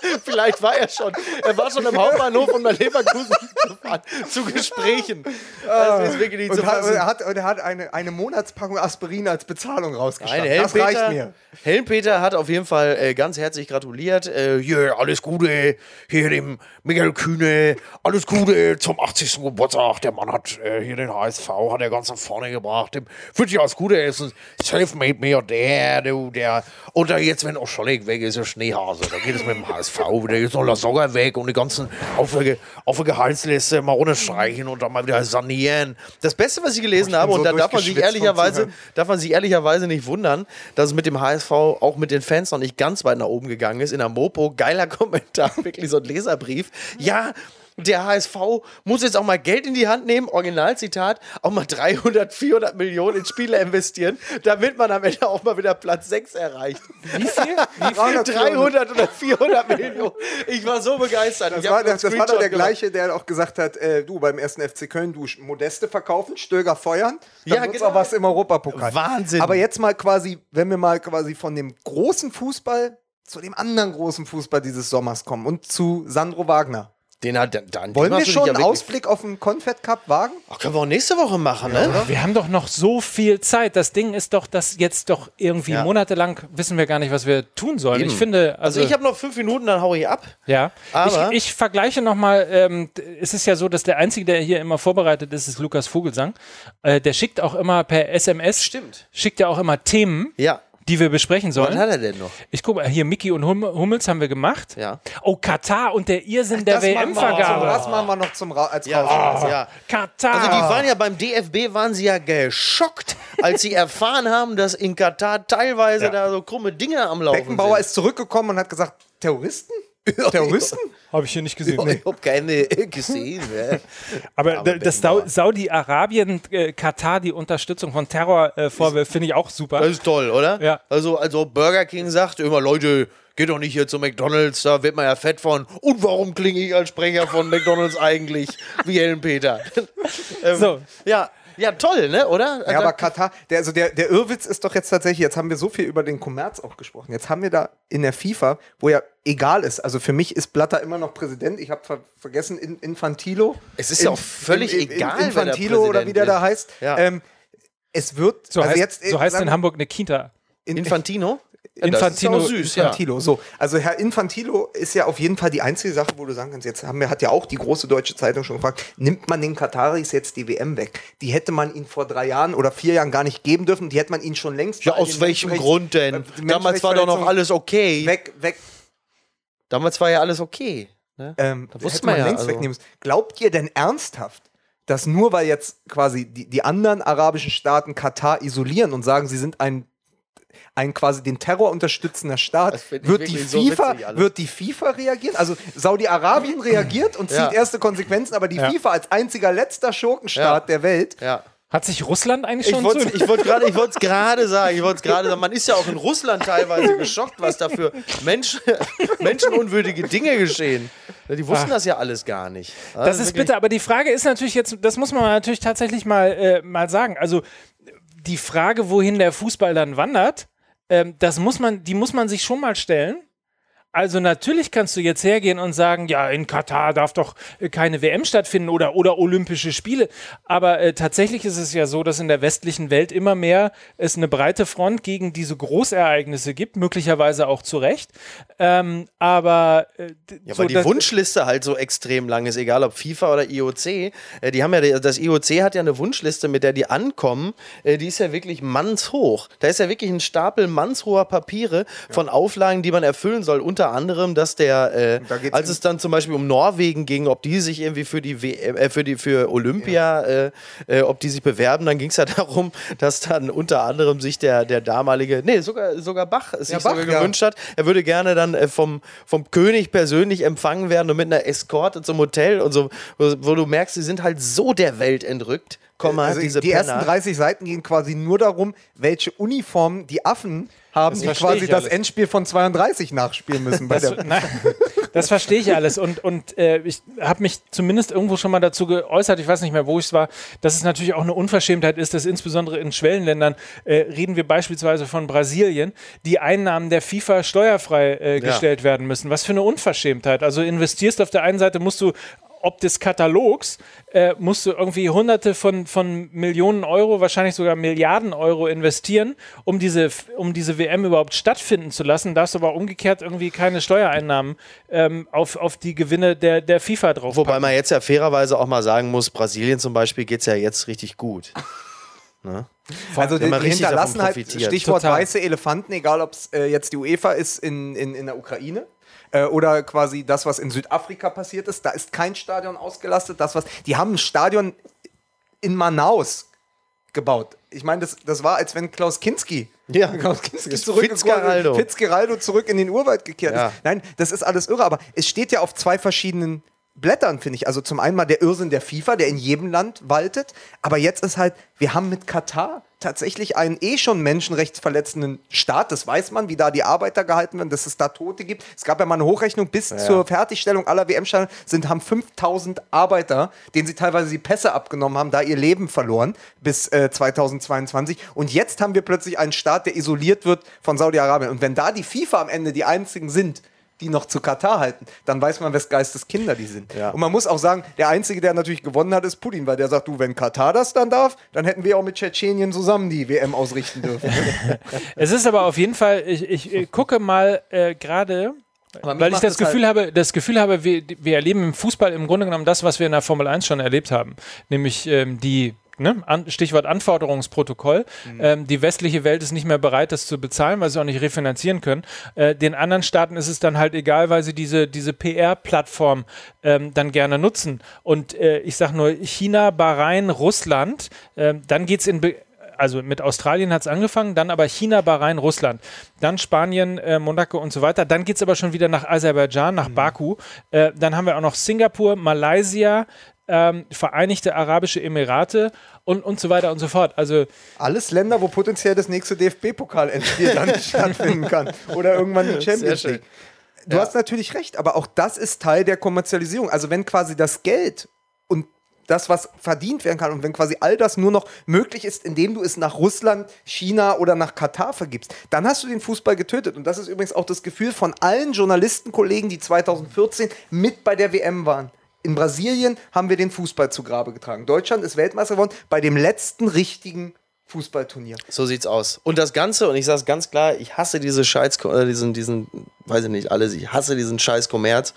Vielleicht war er schon. Er war schon im Hauptbahnhof, um nach Leverkusen zu fahren, zu Gesprächen. Das ist wirklich nicht und, hat, und er hat, und er hat eine, eine Monatspackung Aspirin als Bezahlung Nein, rausgeschafft. Das reicht mir. Helmpeter hat auf jeden Fall äh, ganz herzlich gratuliert. Äh, hier, alles Gute, hier dem Michael Kühne, alles Gute zum 80. Geburtstag. Der Mann hat äh, hier den HSV, hat er ganz nach vorne gebracht. Dem wünsche ich alles Gute, er ist ein Selfmade Milliardär, du, der, und da jetzt, wenn auch Schollig weg ist, ist er Schneehase. Da geht es mit dem HSV wieder, jetzt noch Lasogga weg und die ganzen auf der, Ge- auf der Gehaltsliste mal runterstreichen und dann mal wieder sanieren. Das Beste, was ich gelesen habe, bin und so da darf man sich ehrlicherweise darf man sich ehrlicherweise nicht wundern, dass es mit dem HSV auch mit den Fans noch nicht ganz weit nach oben gegangen ist. In der Mopo, geiler Kommentar, wirklich so ein Leserbrief. Ja, der HSV muss jetzt auch mal Geld in die Hand nehmen, Originalzitat, auch mal 300, 400 Millionen in Spieler investieren, damit man am Ende auch mal wieder Platz 6 erreicht. Wie viel? Wie 300, 300 oder 400 Millionen. Ich war so begeistert. Das war, das, das war doch der gleiche, der auch gesagt hat, äh, du beim ersten FC Köln, du Modeste verkaufen, Stöger feuern, dann Ja, genau. auch was im Europapokal. Wahnsinn. Aber jetzt mal quasi, wenn wir mal quasi von dem großen Fußball zu dem anderen großen Fußball dieses Sommers kommen und zu Sandro Wagner. Den hat, dann, Wollen wir schon einen Ausblick auf den Confed Cup wagen? Ach, können wir auch nächste Woche machen, ne? Wir haben doch noch so viel Zeit. Das Ding ist doch, dass jetzt doch irgendwie Ja. monatelang wissen wir gar nicht, was wir tun sollen. Eben. Ich finde, Also also, ich habe noch fünf Minuten, dann hau ich ab. ja. aber- ich, ich vergleiche nochmal, ähm, es ist ja so, dass der Einzige, der hier immer vorbereitet ist, ist Lukas Vogelsang. Äh, der schickt auch immer per SMS, Stimmt. schickt ja auch immer Themen, Ja. Die wir besprechen Was sollen. hat er denn noch? Ich gucke mal, hier Mickey und hum Hummels haben wir gemacht. Ja. Oh, Katar und der Irrsinn der WM-Vergabe. Das machen wir noch zum Ra als Ja, Rausschmeißer. ja. Katar. Also die waren ja beim DFB waren sie ja geschockt, als sie erfahren haben, dass in Katar teilweise da so krumme Dinge am Laufen Beckenbauer sind. ist zurückgekommen und hat gesagt, Terroristen? Terroristen? Habe ich hier nicht gesehen. Ich hab keine gesehen. ne? Aber, Aber das Saudi-Arabien, äh, Katar, die Unterstützung von Terrorvorwürfen, finde ich auch super. Das ist toll, oder? Ja. Also, also Burger King sagt immer, Leute, geht doch nicht hier zu McDonalds, da wird man ja fett von. Und warum klinge ich als Sprecher von McDonalds eigentlich wie Helen Peter? ähm, So. Ja, ja, toll, ne, oder? Ja, aber Katar, der, also der, der Irrwitz ist doch jetzt tatsächlich, jetzt haben wir so viel über den Kommerz auch gesprochen. Jetzt haben wir da in der FIFA, wo ja egal ist, also für mich ist Blatter immer noch Präsident. Ich habe ver vergessen, In Infantilo. Es ist ja auch völlig egal, wer der Infantilo oder wie der Präsident da heißt. Ja. Ähm, es wird, So also heißt, jetzt, so heißt sagen in Hamburg eine Kita. in, Infantino? Infantino- das ist auch süß, ja. Infantilo, so. Also Herr Infantilo ist ja auf jeden Fall die einzige Sache, wo du sagen kannst, jetzt haben wir, hat ja auch die große deutsche Zeitung schon gefragt, nimmt man den Kataris jetzt die WM weg? Die hätte man ihn vor drei Jahren oder vier Jahren gar nicht geben dürfen, die hätte man ihn schon längst Ja, aus welchem Grund denn? Damals war doch noch alles okay. weg, weg, Damals war ja alles okay. Ne? ähm, Da wusste hätte man man ja, längst also- wegnehmen müssen. Glaubt ihr denn ernsthaft, dass nur weil jetzt quasi die, die anderen arabischen Staaten Katar isolieren und sagen, sie sind ein ein quasi den Terror unterstützender Staat, wird die, so FIFA, witzig alles. wird die FIFA reagieren? Also Saudi-Arabien reagiert und zieht Ja. erste Konsequenzen, aber die Ja. FIFA als einziger letzter Schurkenstaat Ja. der Welt Ja. Hat sich Russland eigentlich Ich schon ich wollte gerade ich wollte es gerade sagen, ich wollte gerade sagen, man ist ja auch in Russland teilweise geschockt, was da für Menschen, menschenunwürdige Dinge geschehen. Die wussten das ja alles gar nicht. Das ist bitter, aber die Frage ist natürlich jetzt, das muss man natürlich tatsächlich mal, äh, mal sagen. Also die Frage, wohin der Fußball dann wandert, ähm, das muss man, die muss man sich schon mal stellen. Also natürlich kannst du jetzt hergehen und sagen, ja, in Katar darf doch äh, keine WM stattfinden oder, oder Olympische Spiele. Aber äh, tatsächlich ist es ja so, dass in der westlichen Welt immer mehr es eine breite Front gegen diese Großereignisse gibt, möglicherweise auch zu Recht. Ähm, aber äh, Ja, so weil die Wunschliste halt so extrem lang ist, egal ob FIFA oder IOC. Äh, die haben ja, das IOC hat ja eine Wunschliste, mit der die ankommen. Äh, die ist ja wirklich mannshoch. Da ist ja wirklich ein Stapel mannshoher Papiere von Auflagen, die man erfüllen soll. Unter anderem, dass der, äh, als es dann zum Beispiel um Norwegen ging, ob die sich irgendwie für die WM, äh, für die für Olympia, äh, äh, ob die sich bewerben, dann ging es ja darum, dass dann unter anderem sich der, der damalige, nee, sogar, sogar Bach sich Bach, sogar ja. gewünscht hat. Er würde gerne dann äh, vom, vom König persönlich empfangen werden und mit einer Eskorte zum Hotel und so, wo, wo du merkst, sie sind halt so der Welt entrückt. Komm mal, Also diese die ersten Penner. 30 Seiten gehen quasi nur darum, welche Uniformen die Affen haben, Das die quasi das alles. Endspiel von 32 nachspielen müssen. Bei Das, der, nein, das verstehe ich alles. Und, und äh, ich habe mich zumindest irgendwo schon mal dazu geäußert, ich weiß nicht mehr, wo ich es war, dass es natürlich auch eine Unverschämtheit ist, dass insbesondere in Schwellenländern, äh, reden wir beispielsweise von Brasilien, die Einnahmen der FIFA steuerfrei äh, gestellt werden müssen. Was für eine Unverschämtheit. Also investierst auf der einen Seite, musst du ob des Katalogs, äh, musst du irgendwie hunderte von, von Millionen Euro, wahrscheinlich sogar Milliarden Euro investieren, um diese, um diese WM überhaupt stattfinden zu lassen, darfst aber umgekehrt irgendwie keine Steuereinnahmen ähm, auf, auf die Gewinne der, der FIFA drauf. Wobei man jetzt ja fairerweise auch mal sagen muss, Brasilien zum Beispiel geht es ja jetzt richtig gut. also die, die richtig davon hinterlassen halt, profitiert. Stichwort Total. weiße Elefanten, egal ob es äh, jetzt die UEFA ist in, in, in der Ukraine. Äh, Oder quasi das, was in Südafrika passiert ist, da ist kein Stadion ausgelastet. Das, was, die haben ein Stadion in Manaus gebaut. Ich meine, das, das war, als wenn Klaus Kinski, Ja. Klaus Kinski zurück, Fitzgeraldo. Fitzgeraldo zurück in den Urwald gekehrt Ja. ist. Nein, das ist alles irre, aber es steht ja auf zwei verschiedenen Blättern, finde ich. Also zum einen mal der Irrsinn der FIFA, der in jedem Land waltet, aber jetzt ist halt, wir haben mit Katar tatsächlich einen eh schon menschenrechtsverletzenden Staat, das weiß man, wie da die Arbeiter gehalten werden, dass es da Tote gibt. Es gab ja mal eine Hochrechnung, bis zur Fertigstellung aller WM-Stadien sind, haben 5000 Arbeiter, denen sie teilweise die Pässe abgenommen haben, da ihr Leben verloren bis äh, 2022. Und jetzt haben wir plötzlich einen Staat, der isoliert wird von Saudi-Arabien. Und wenn da die FIFA am Ende die einzigen sind, die noch zu Katar halten, dann weiß man, wes Geistes Kinder die sind. Ja. Und man muss auch sagen, der Einzige, der natürlich gewonnen hat, ist Putin, weil der sagt, du, wenn Katar das dann darf, dann hätten wir auch mit Tschetschenien zusammen die WM ausrichten dürfen. Es ist aber auf jeden Fall, ich, ich, äh, gucke mal äh, gerade, weil ich das das Gefühl habe, das Gefühl habe, wir, wir erleben im Fußball im Grunde genommen das, was wir in der Formel 1 schon erlebt haben, nämlich ähm, die Ne? An, Stichwort Anforderungsprotokoll. Ähm, die westliche Welt ist nicht mehr bereit, das zu bezahlen, weil sie auch nicht refinanzieren können. Äh, den anderen Staaten ist es dann halt egal, weil sie diese, diese PR-Plattform ähm, dann gerne nutzen. Und äh, ich sage nur China, Bahrain, Russland, ähm, dann geht es in Be also mit Australien hat es angefangen, dann aber China, Bahrain, Russland, dann Spanien, äh, Monaco und so weiter. Dann geht es aber schon wieder nach Aserbaidschan, nach Baku. Äh, dann haben wir auch noch Singapur, Malaysia, ähm, Vereinigte Arabische Emirate und, und so weiter und so fort. Also Alles Länder, wo potenziell das nächste DFB-Pokal-Endspiel dann stattfinden kann. Oder irgendwann die Champions. League. Du hast natürlich recht, aber auch das ist Teil der Kommerzialisierung. Also wenn quasi das Geld und das, was verdient werden kann und wenn quasi all das nur noch möglich ist, indem du es nach Russland, China oder nach Katar vergibst, dann hast du den Fußball getötet. Und das ist übrigens auch das Gefühl von allen Journalistenkollegen, die 2014 mit bei der WM waren. In Brasilien haben wir den Fußball zu Grabe getragen. Deutschland ist Weltmeister geworden bei dem letzten richtigen Fußballturnier. So sieht's aus. Und das Ganze, und ich sage ganz klar, ich hasse diese Scheiß, äh, diesen, diesen, weiß ich nicht, alles, ich hasse diesen Scheiß Kommerz.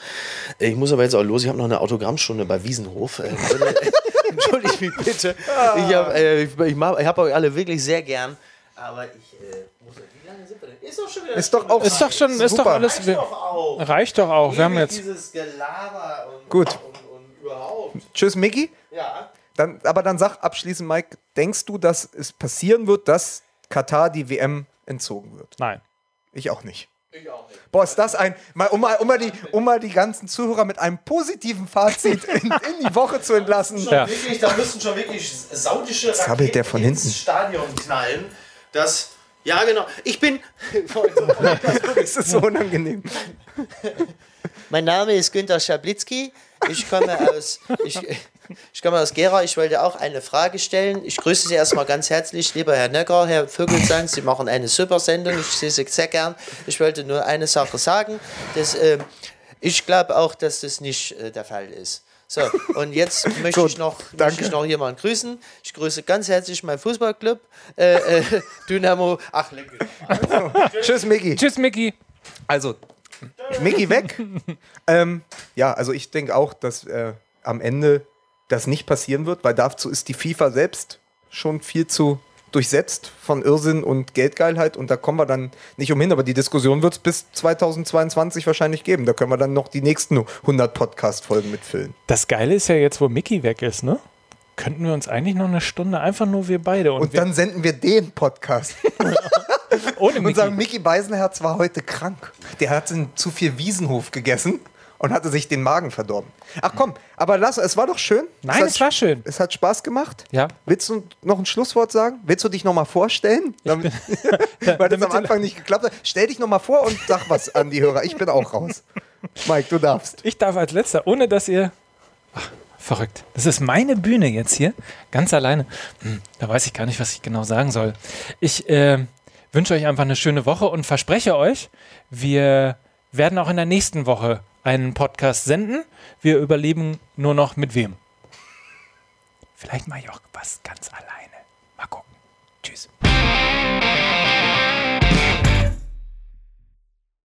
Ich muss aber jetzt auch los, ich habe noch eine Autogrammstunde bei Wiesenhof. Äh, Entschuldigt mich bitte. Ich habe äh, ich, ich ich hab euch alle wirklich sehr gern. Aber ich äh, muss. Wie lange sind wir denn? Ist doch schon wieder. Ist doch auch ist doch schon, ist doch alles. Reicht doch auch. reicht doch auch. Wir haben jetzt. dieses Gelaber und, Gut. und, und überhaupt. Tschüss, Micky. Ja. Dann, aber dann sag abschließend, Mike, denkst du, dass es passieren wird, dass Katar die WM entzogen wird. Nein. Ich auch nicht. Boah, ist das ein, mal, um, mal, um, mal die, um mal die ganzen Zuhörer mit einem positiven Fazit in, in die Woche zu entlassen. Ja. Wirklich, da müssen schon wirklich saudische zappelt der von ins hinten. Stadion knallen. Das, ja genau. Ich bin, Es ist so unangenehm. mein Name ist Günter Schablitzky. Ich komme aus, ich, ich komme aus Gera. Ich wollte auch eine Frage stellen. Ich grüße Sie erstmal ganz herzlich, lieber Herr Nöcker, Herr Vögelsang. Sie machen eine super Sendung. Ich sehe Sie sehr gern. Ich wollte nur eine Sache sagen. Das, ähm, ich glaube auch, dass das nicht äh, der Fall ist. So, und jetzt möchte Gut, ich, noch, möchte ich noch jemanden grüßen. Ich grüße ganz herzlich meinen Fußballclub, äh, äh, Dynamo. Ach, leck mal. Tschüss, Miggi. Tschüss, Micky. Also, Mickey weg. ähm, ja, also ich denke auch, dass äh, am Ende das nicht passieren wird, weil dazu ist die FIFA selbst schon viel zu durchsetzt von Irrsinn und Geldgeilheit und da kommen wir dann nicht umhin, aber die Diskussion wird es bis 2022 wahrscheinlich geben. Da können wir dann noch die nächsten 100 Podcast-Folgen mitfüllen. Das Geile ist ja jetzt, wo Mickey weg ist, ne? Könnten wir uns eigentlich noch eine Stunde einfach nur wir beide und, Und wir, dann senden wir den Podcast ohne und Mickey. sagen, Mickey Beisenherz war heute krank. Der hat zu viel Wiesenhof gegessen und hatte sich den Magen verdorben. Ach komm, aber lass, es war doch schön. Nein, hat es war schön. Es hat Spaß gemacht. Ja. Willst du noch ein Schlusswort sagen? Willst du dich noch mal vorstellen? Damit, weil das am Anfang nicht geklappt hat. Stell dich noch mal vor und sag was an die Hörer. Ich bin auch raus. Mike, du darfst. Ich darf als letzter, ohne dass ihr. Ach, verrückt. Das ist meine Bühne jetzt hier, ganz alleine. Hm, da weiß ich gar nicht, was ich genau sagen soll. Ich äh, wünsche euch einfach eine schöne Woche und verspreche euch, wir werden auch in der nächsten Woche einen Podcast senden. Wir überleben nur noch mit wem. Vielleicht mache ich auch was ganz alleine. Mal gucken. Tschüss.